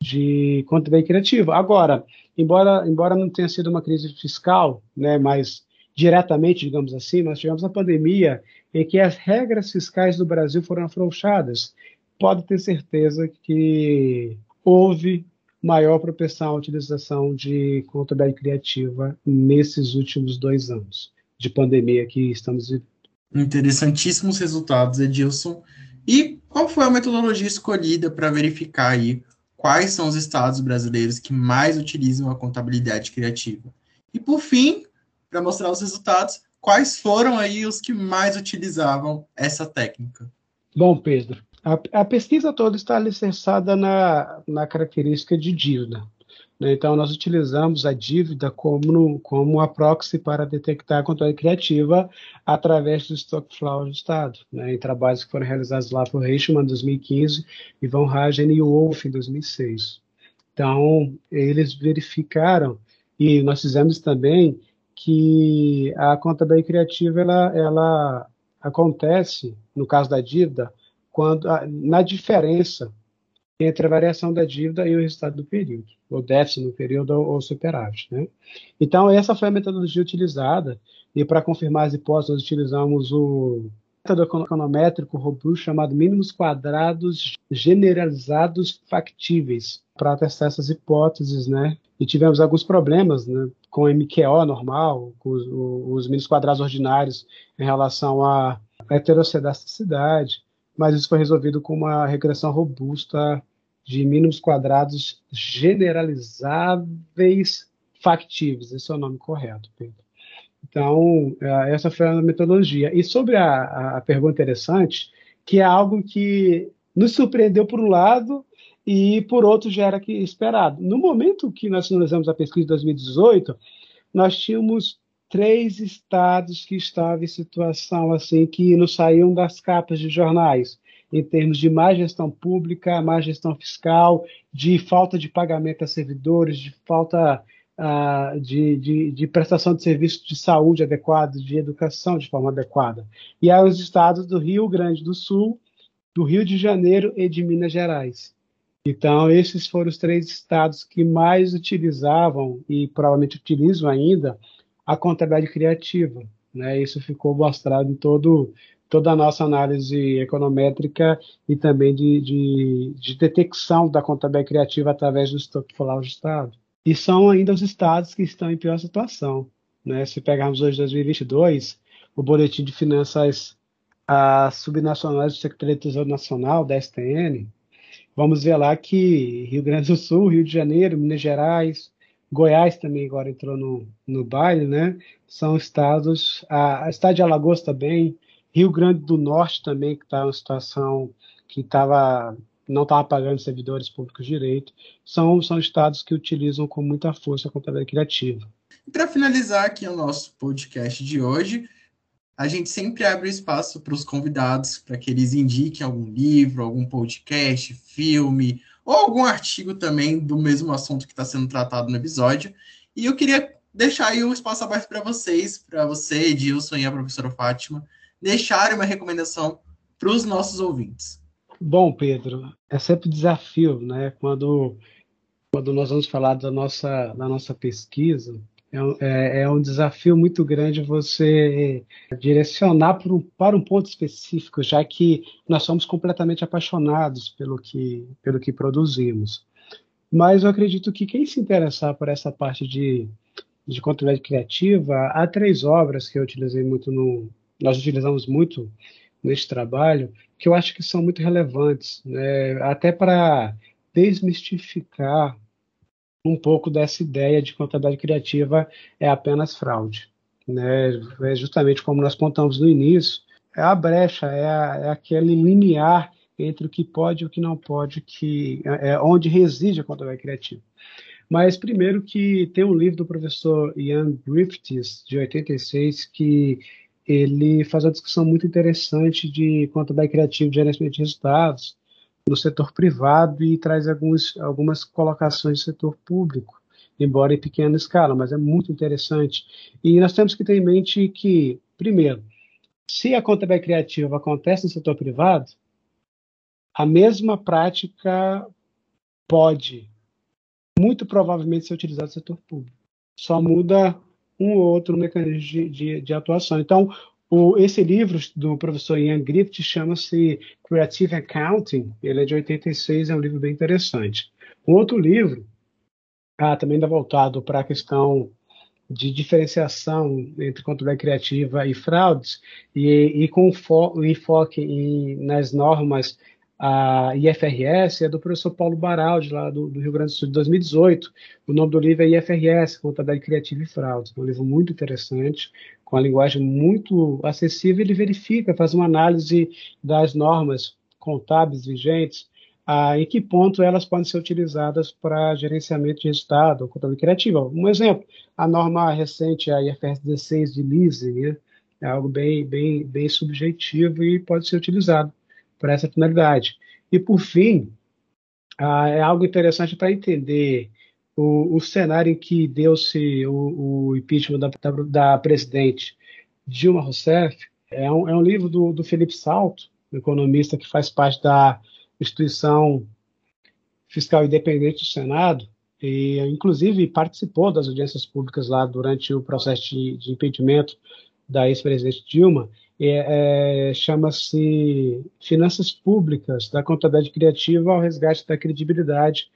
de contabilidade criativa. Agora, embora, embora não tenha sido uma crise fiscal, né, mas diretamente, digamos assim, nós tivemos a pandemia em que as regras fiscais do Brasil foram afrouxadas. Pode ter certeza que houve maior propensão à utilização de contabilidade criativa nesses últimos dois anos de pandemia que estamos vivendo. Interessantíssimos resultados, Edilson. E qual foi a metodologia escolhida para verificar aí quais são os estados brasileiros que mais utilizam a contabilidade criativa? E por fim, para mostrar os resultados, quais foram aí os que mais utilizavam essa técnica? Bom, Pedro, a, a pesquisa toda está alicerçada na, na característica de dívida. Né? Então, nós utilizamos a dívida como, como a proxy para detectar a controle criativa através do Stock Flow ajustado, né? em trabalhos que foram realizados lá por Reichmann em 2015 e Van Hagen e Wolff em 2006. Então, eles verificaram, e nós fizemos também, que a contabilidade criativa ela, ela acontece, no caso da dívida, quando na diferença entre a variação da dívida e o resultado do período, ou déficit no período ou, superávit. Né? Então, essa foi a metodologia utilizada, e para confirmar as hipóteses, nós utilizamos o método econométrico robusto chamado mínimos quadrados generalizados factíveis para testar essas hipóteses, né? E tivemos alguns problemas, né? Com MQO normal, com os, os mínimos quadrados ordinários em relação à heterocedasticidade, mas isso foi resolvido com uma regressão robusta de mínimos quadrados generalizáveis factíveis. Esse é o nome correto, Pedro. Então, é, essa foi a metodologia. E sobre a, a pergunta interessante, que é algo que nos surpreendeu por um lado e por outro já era que esperado. No momento que nós finalizamos a pesquisa de 2018, nós tínhamos três estados que estavam em situação assim que não saíam das capas de jornais em termos de má gestão pública, má gestão fiscal, de falta de pagamento a servidores, de falta uh, de, de, de, prestação de serviços de saúde adequado, de educação de forma adequada. E aí os estados do Rio Grande do Sul, do Rio de Janeiro e de Minas Gerais. Então, esses foram os três estados que mais utilizavam, e provavelmente utilizam ainda, a contabilidade criativa. Né? Isso ficou mostrado em todo toda a nossa análise econométrica e também de, de, de detecção da contabilidade criativa através do estoque flow ajustado. E são ainda os estados que estão em pior situação. Né? Se pegarmos hoje 2022, o Boletim de Finanças as subnacionais do Secretaria do Tesouro Nacional, da STN, vamos ver lá que Rio Grande do Sul, Rio de Janeiro, Minas Gerais, Goiás também agora entrou no, no baile, né? São estados, a, a estado de Alagoas também, Rio Grande do Norte também, que está em uma situação que tava, não estava pagando servidores públicos direito, são, são estados que utilizam com muita força a contabilidade criativa. Para finalizar aqui o nosso podcast de hoje, a gente sempre abre espaço para os convidados para que eles indiquem algum livro, algum podcast, filme ou algum artigo também do mesmo assunto que está sendo tratado no episódio. E eu queria deixar aí o espaço aberto para vocês, para você, Edilson e a professora Fátima, deixarem uma recomendação para os nossos ouvintes? Bom, Pedro, é sempre desafio, né? Quando, quando nós vamos falar da nossa, da nossa pesquisa, é, é, é um desafio muito grande você direcionar para um, para um ponto específico, já que nós somos completamente apaixonados pelo que, pelo que produzimos. Mas eu acredito que quem se interessar por essa parte de, de contabilidade criativa, há três obras que eu utilizei muito no, nós utilizamos muito neste trabalho, que eu acho que são muito relevantes, né? até para desmistificar um pouco dessa ideia de contabilidade criativa é apenas fraude. Né? É justamente como nós contamos no início, é a brecha, é, a, é aquele linear entre o que pode e o que não pode, que é, é onde reside a contabilidade criativa. Mas primeiro que tem um livro do professor Ian Griffiths, de 86, que ele faz uma discussão muito interessante de contabilidade criativa de gerenciamento de resultados no setor privado e traz alguns, algumas colocações do setor público, embora em pequena escala, mas é muito interessante. E nós temos que ter em mente que, primeiro, se a contabilidade criativa acontece no setor privado, a mesma prática pode, muito provavelmente, ser utilizada no setor público. Só muda um ou outro mecanismo de, de, de atuação. Então, o, esse livro do professor Ian Griffith chama-se Creative Accounting, ele é de 86, é um livro bem interessante. Um outro livro, ah, também ainda voltado para a questão de diferenciação entre contabilidade criativa e fraudes, e, e com o enfoque em, nas normas a IFRS é do professor Paulo Baraldi, lá do, do, Rio Grande do Sul, de 2018. O nome do livro é IFRS, Contabilidade Criativa e Fraudes. É um livro muito interessante, com a linguagem muito acessível. Ele verifica, faz uma análise das normas contábeis vigentes, ah, em que ponto elas podem ser utilizadas para gerenciamento de resultado, contabilidade criativa. Um exemplo, a norma recente, a IFRS 16 de leasing, né, é algo bem, bem, bem subjetivo e pode ser utilizado para essa finalidade. E, por fim, ah, é algo interessante para entender o, o, cenário em que deu-se o, o, impeachment da, da, da, presidente Dilma Rousseff. É um, é um livro do, do Felipe Salto, economista que faz parte da instituição fiscal independente do Senado, e inclusive participou das audiências públicas lá durante o processo de, de impedimento da ex-presidente Dilma, é, é, chama-se Finanças Públicas da Contabilidade Criativa ao Resgate da Credibilidade,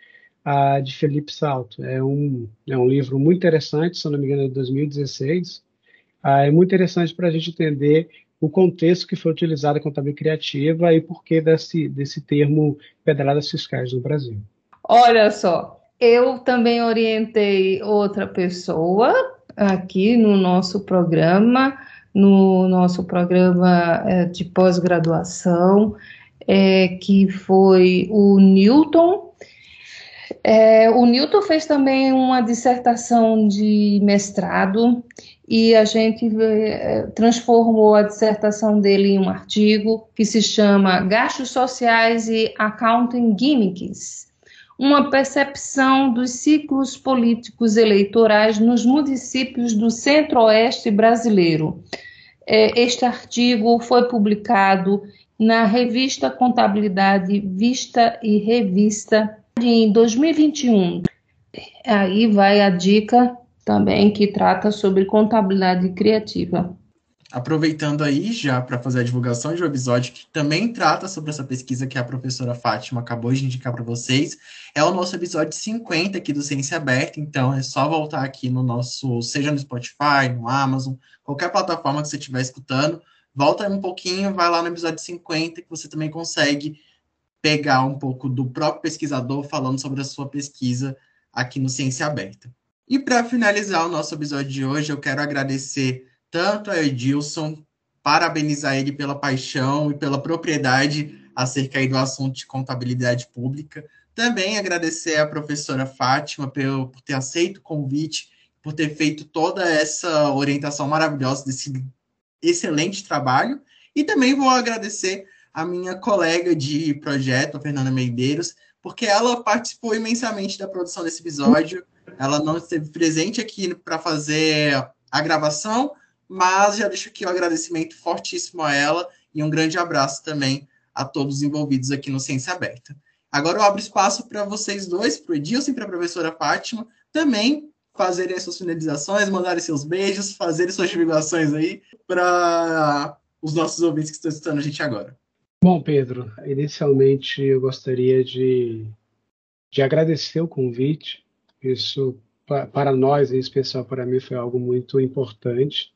a, de Felipe Salto. É um, é um livro muito interessante, se não me engano, é de 2016. Ah, é muito interessante para a gente entender o contexto que foi utilizado a contabilidade criativa e por que desse, desse termo pedradas fiscais no Brasil. Olha só, eu também orientei outra pessoa aqui no nosso programa, no nosso programa é, de pós-graduação, é, que foi o Newton. É, o Newton fez também uma dissertação de mestrado e a gente é, transformou a dissertação dele em um artigo que se chama Gastos Sociais e Accounting Gimmicks uma percepção dos ciclos políticos eleitorais nos municípios do centro-oeste brasileiro. É, este artigo foi publicado na revista Contabilidade Vista e Revista em 2021. Aí vai a dica também que trata sobre contabilidade criativa aproveitando aí já para fazer a divulgação de um episódio que também trata sobre essa pesquisa que a professora Fátima acabou de indicar para vocês, é o nosso episódio 50 aqui do Ciência Aberta, então é só voltar aqui no nosso, seja no Spotify, no Amazon, qualquer plataforma que você estiver escutando, volta um pouquinho, vai lá no episódio 50 que você também consegue pegar um pouco do próprio pesquisador falando sobre a sua pesquisa aqui no Ciência Aberta. E para finalizar o nosso episódio de hoje, eu quero agradecer tanto a Edilson, parabenizar ele pela paixão e pela propriedade acerca do assunto de contabilidade pública. Também agradecer à professora Fátima por, por ter aceito o convite, por ter feito toda essa orientação maravilhosa desse excelente trabalho. E também vou agradecer a minha colega de projeto, a Fernanda Medeiros, porque ela participou imensamente da produção desse episódio. Ela não esteve presente aqui para fazer a gravação, mas já deixo aqui o um agradecimento fortíssimo a ela e um grande abraço também a todos envolvidos aqui no Ciência Aberta. Agora eu abro espaço para vocês dois, para o Edilson e para a professora Fátima, também fazerem suas finalizações, mandarem seus beijos, fazerem suas divulgações aí para os nossos ouvintes que estão escutando a gente agora. Bom, Pedro, inicialmente eu gostaria de, de agradecer o convite. Isso, para nós, em especial para mim, foi algo muito importante.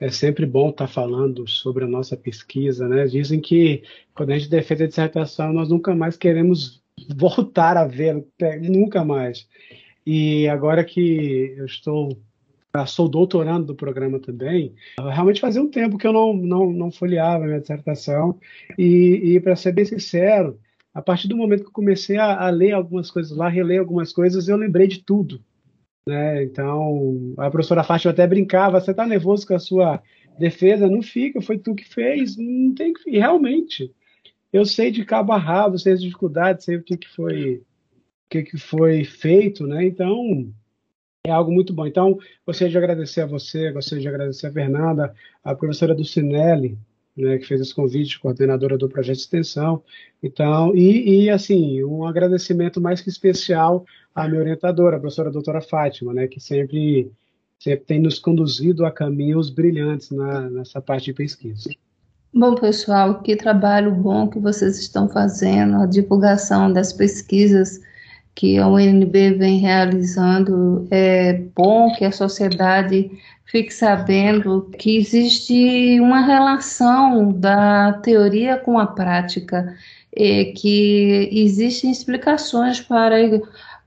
É sempre bom estar falando sobre a nossa pesquisa, né? Dizem que quando a gente defende a dissertação, nós nunca mais queremos voltar a ver, nunca mais. E agora que eu estou, sou doutorando do programa também, realmente fazia um tempo que eu não, não, não folheava minha dissertação. E, e para ser bem sincero, a partir do momento que eu comecei a, a ler algumas coisas lá, reler algumas coisas, eu lembrei de tudo. Né? Então, a professora Fátima até brincava: você está nervoso com a sua defesa? Não fica, foi tu que fez. Não tem que. Realmente, eu sei de cabo a rabo, sei as dificuldades, sei o que, que foi o que, que foi feito, né? Então, é algo muito bom. Então, gostaria de agradecer a você, gostaria de agradecer a Fernanda, a professora do Cinelli, né, que fez esse convite, coordenadora do projeto de extensão. Então, e, e, assim, um agradecimento mais que especial à minha orientadora, a professora doutora Fátima, né, que sempre sempre tem nos conduzido a caminhos brilhantes na, nessa parte de pesquisa. Bom, pessoal, que trabalho bom que vocês estão fazendo, a divulgação das pesquisas que a UNB vem realizando. É bom que a sociedade fique sabendo que existe uma relação da teoria com a prática, que existem explicações para,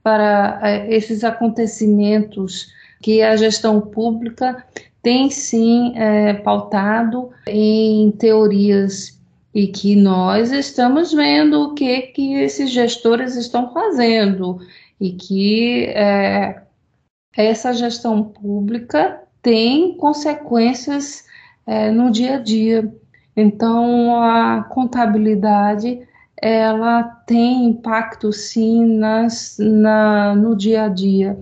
para é, esses acontecimentos que a gestão pública tem sim é, pautado em teorias e que nós estamos vendo o que, que esses gestores estão fazendo e que é, essa gestão pública tem consequências é, no dia a dia. Então, a contabilidade ela tem impacto sim nas, na, no dia a dia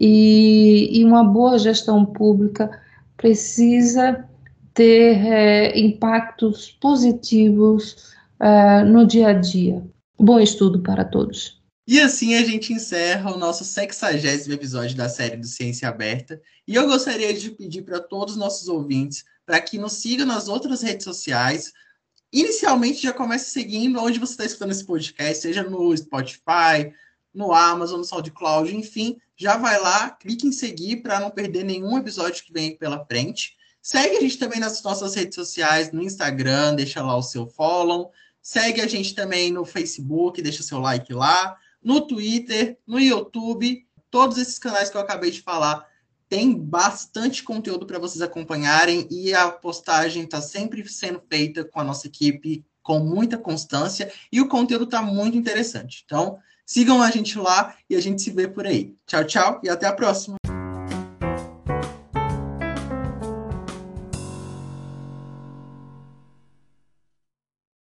e, e uma boa gestão pública precisa ter é, impactos positivos é, no dia a dia. Bom estudo para todos. E assim a gente encerra o nosso 60 episódio da série do Ciência Aberta. E eu gostaria de pedir para todos os nossos ouvintes para que nos sigam nas outras redes sociais. Inicialmente, já comece seguindo onde você está escutando esse podcast, seja no Spotify, no Amazon, no SoundCloud, enfim. Já vai lá, clique em seguir para não perder nenhum episódio que vem pela frente. Segue a gente também nas nossas redes sociais, no Instagram, deixa lá o seu follow. Segue a gente também no Facebook, deixa seu like lá. No Twitter, no YouTube, todos esses canais que eu acabei de falar tem bastante conteúdo para vocês acompanharem e a postagem está sempre sendo feita com a nossa equipe com muita constância e o conteúdo está muito interessante. Então, sigam a gente lá e a gente se vê por aí. Tchau, tchau e até a próxima.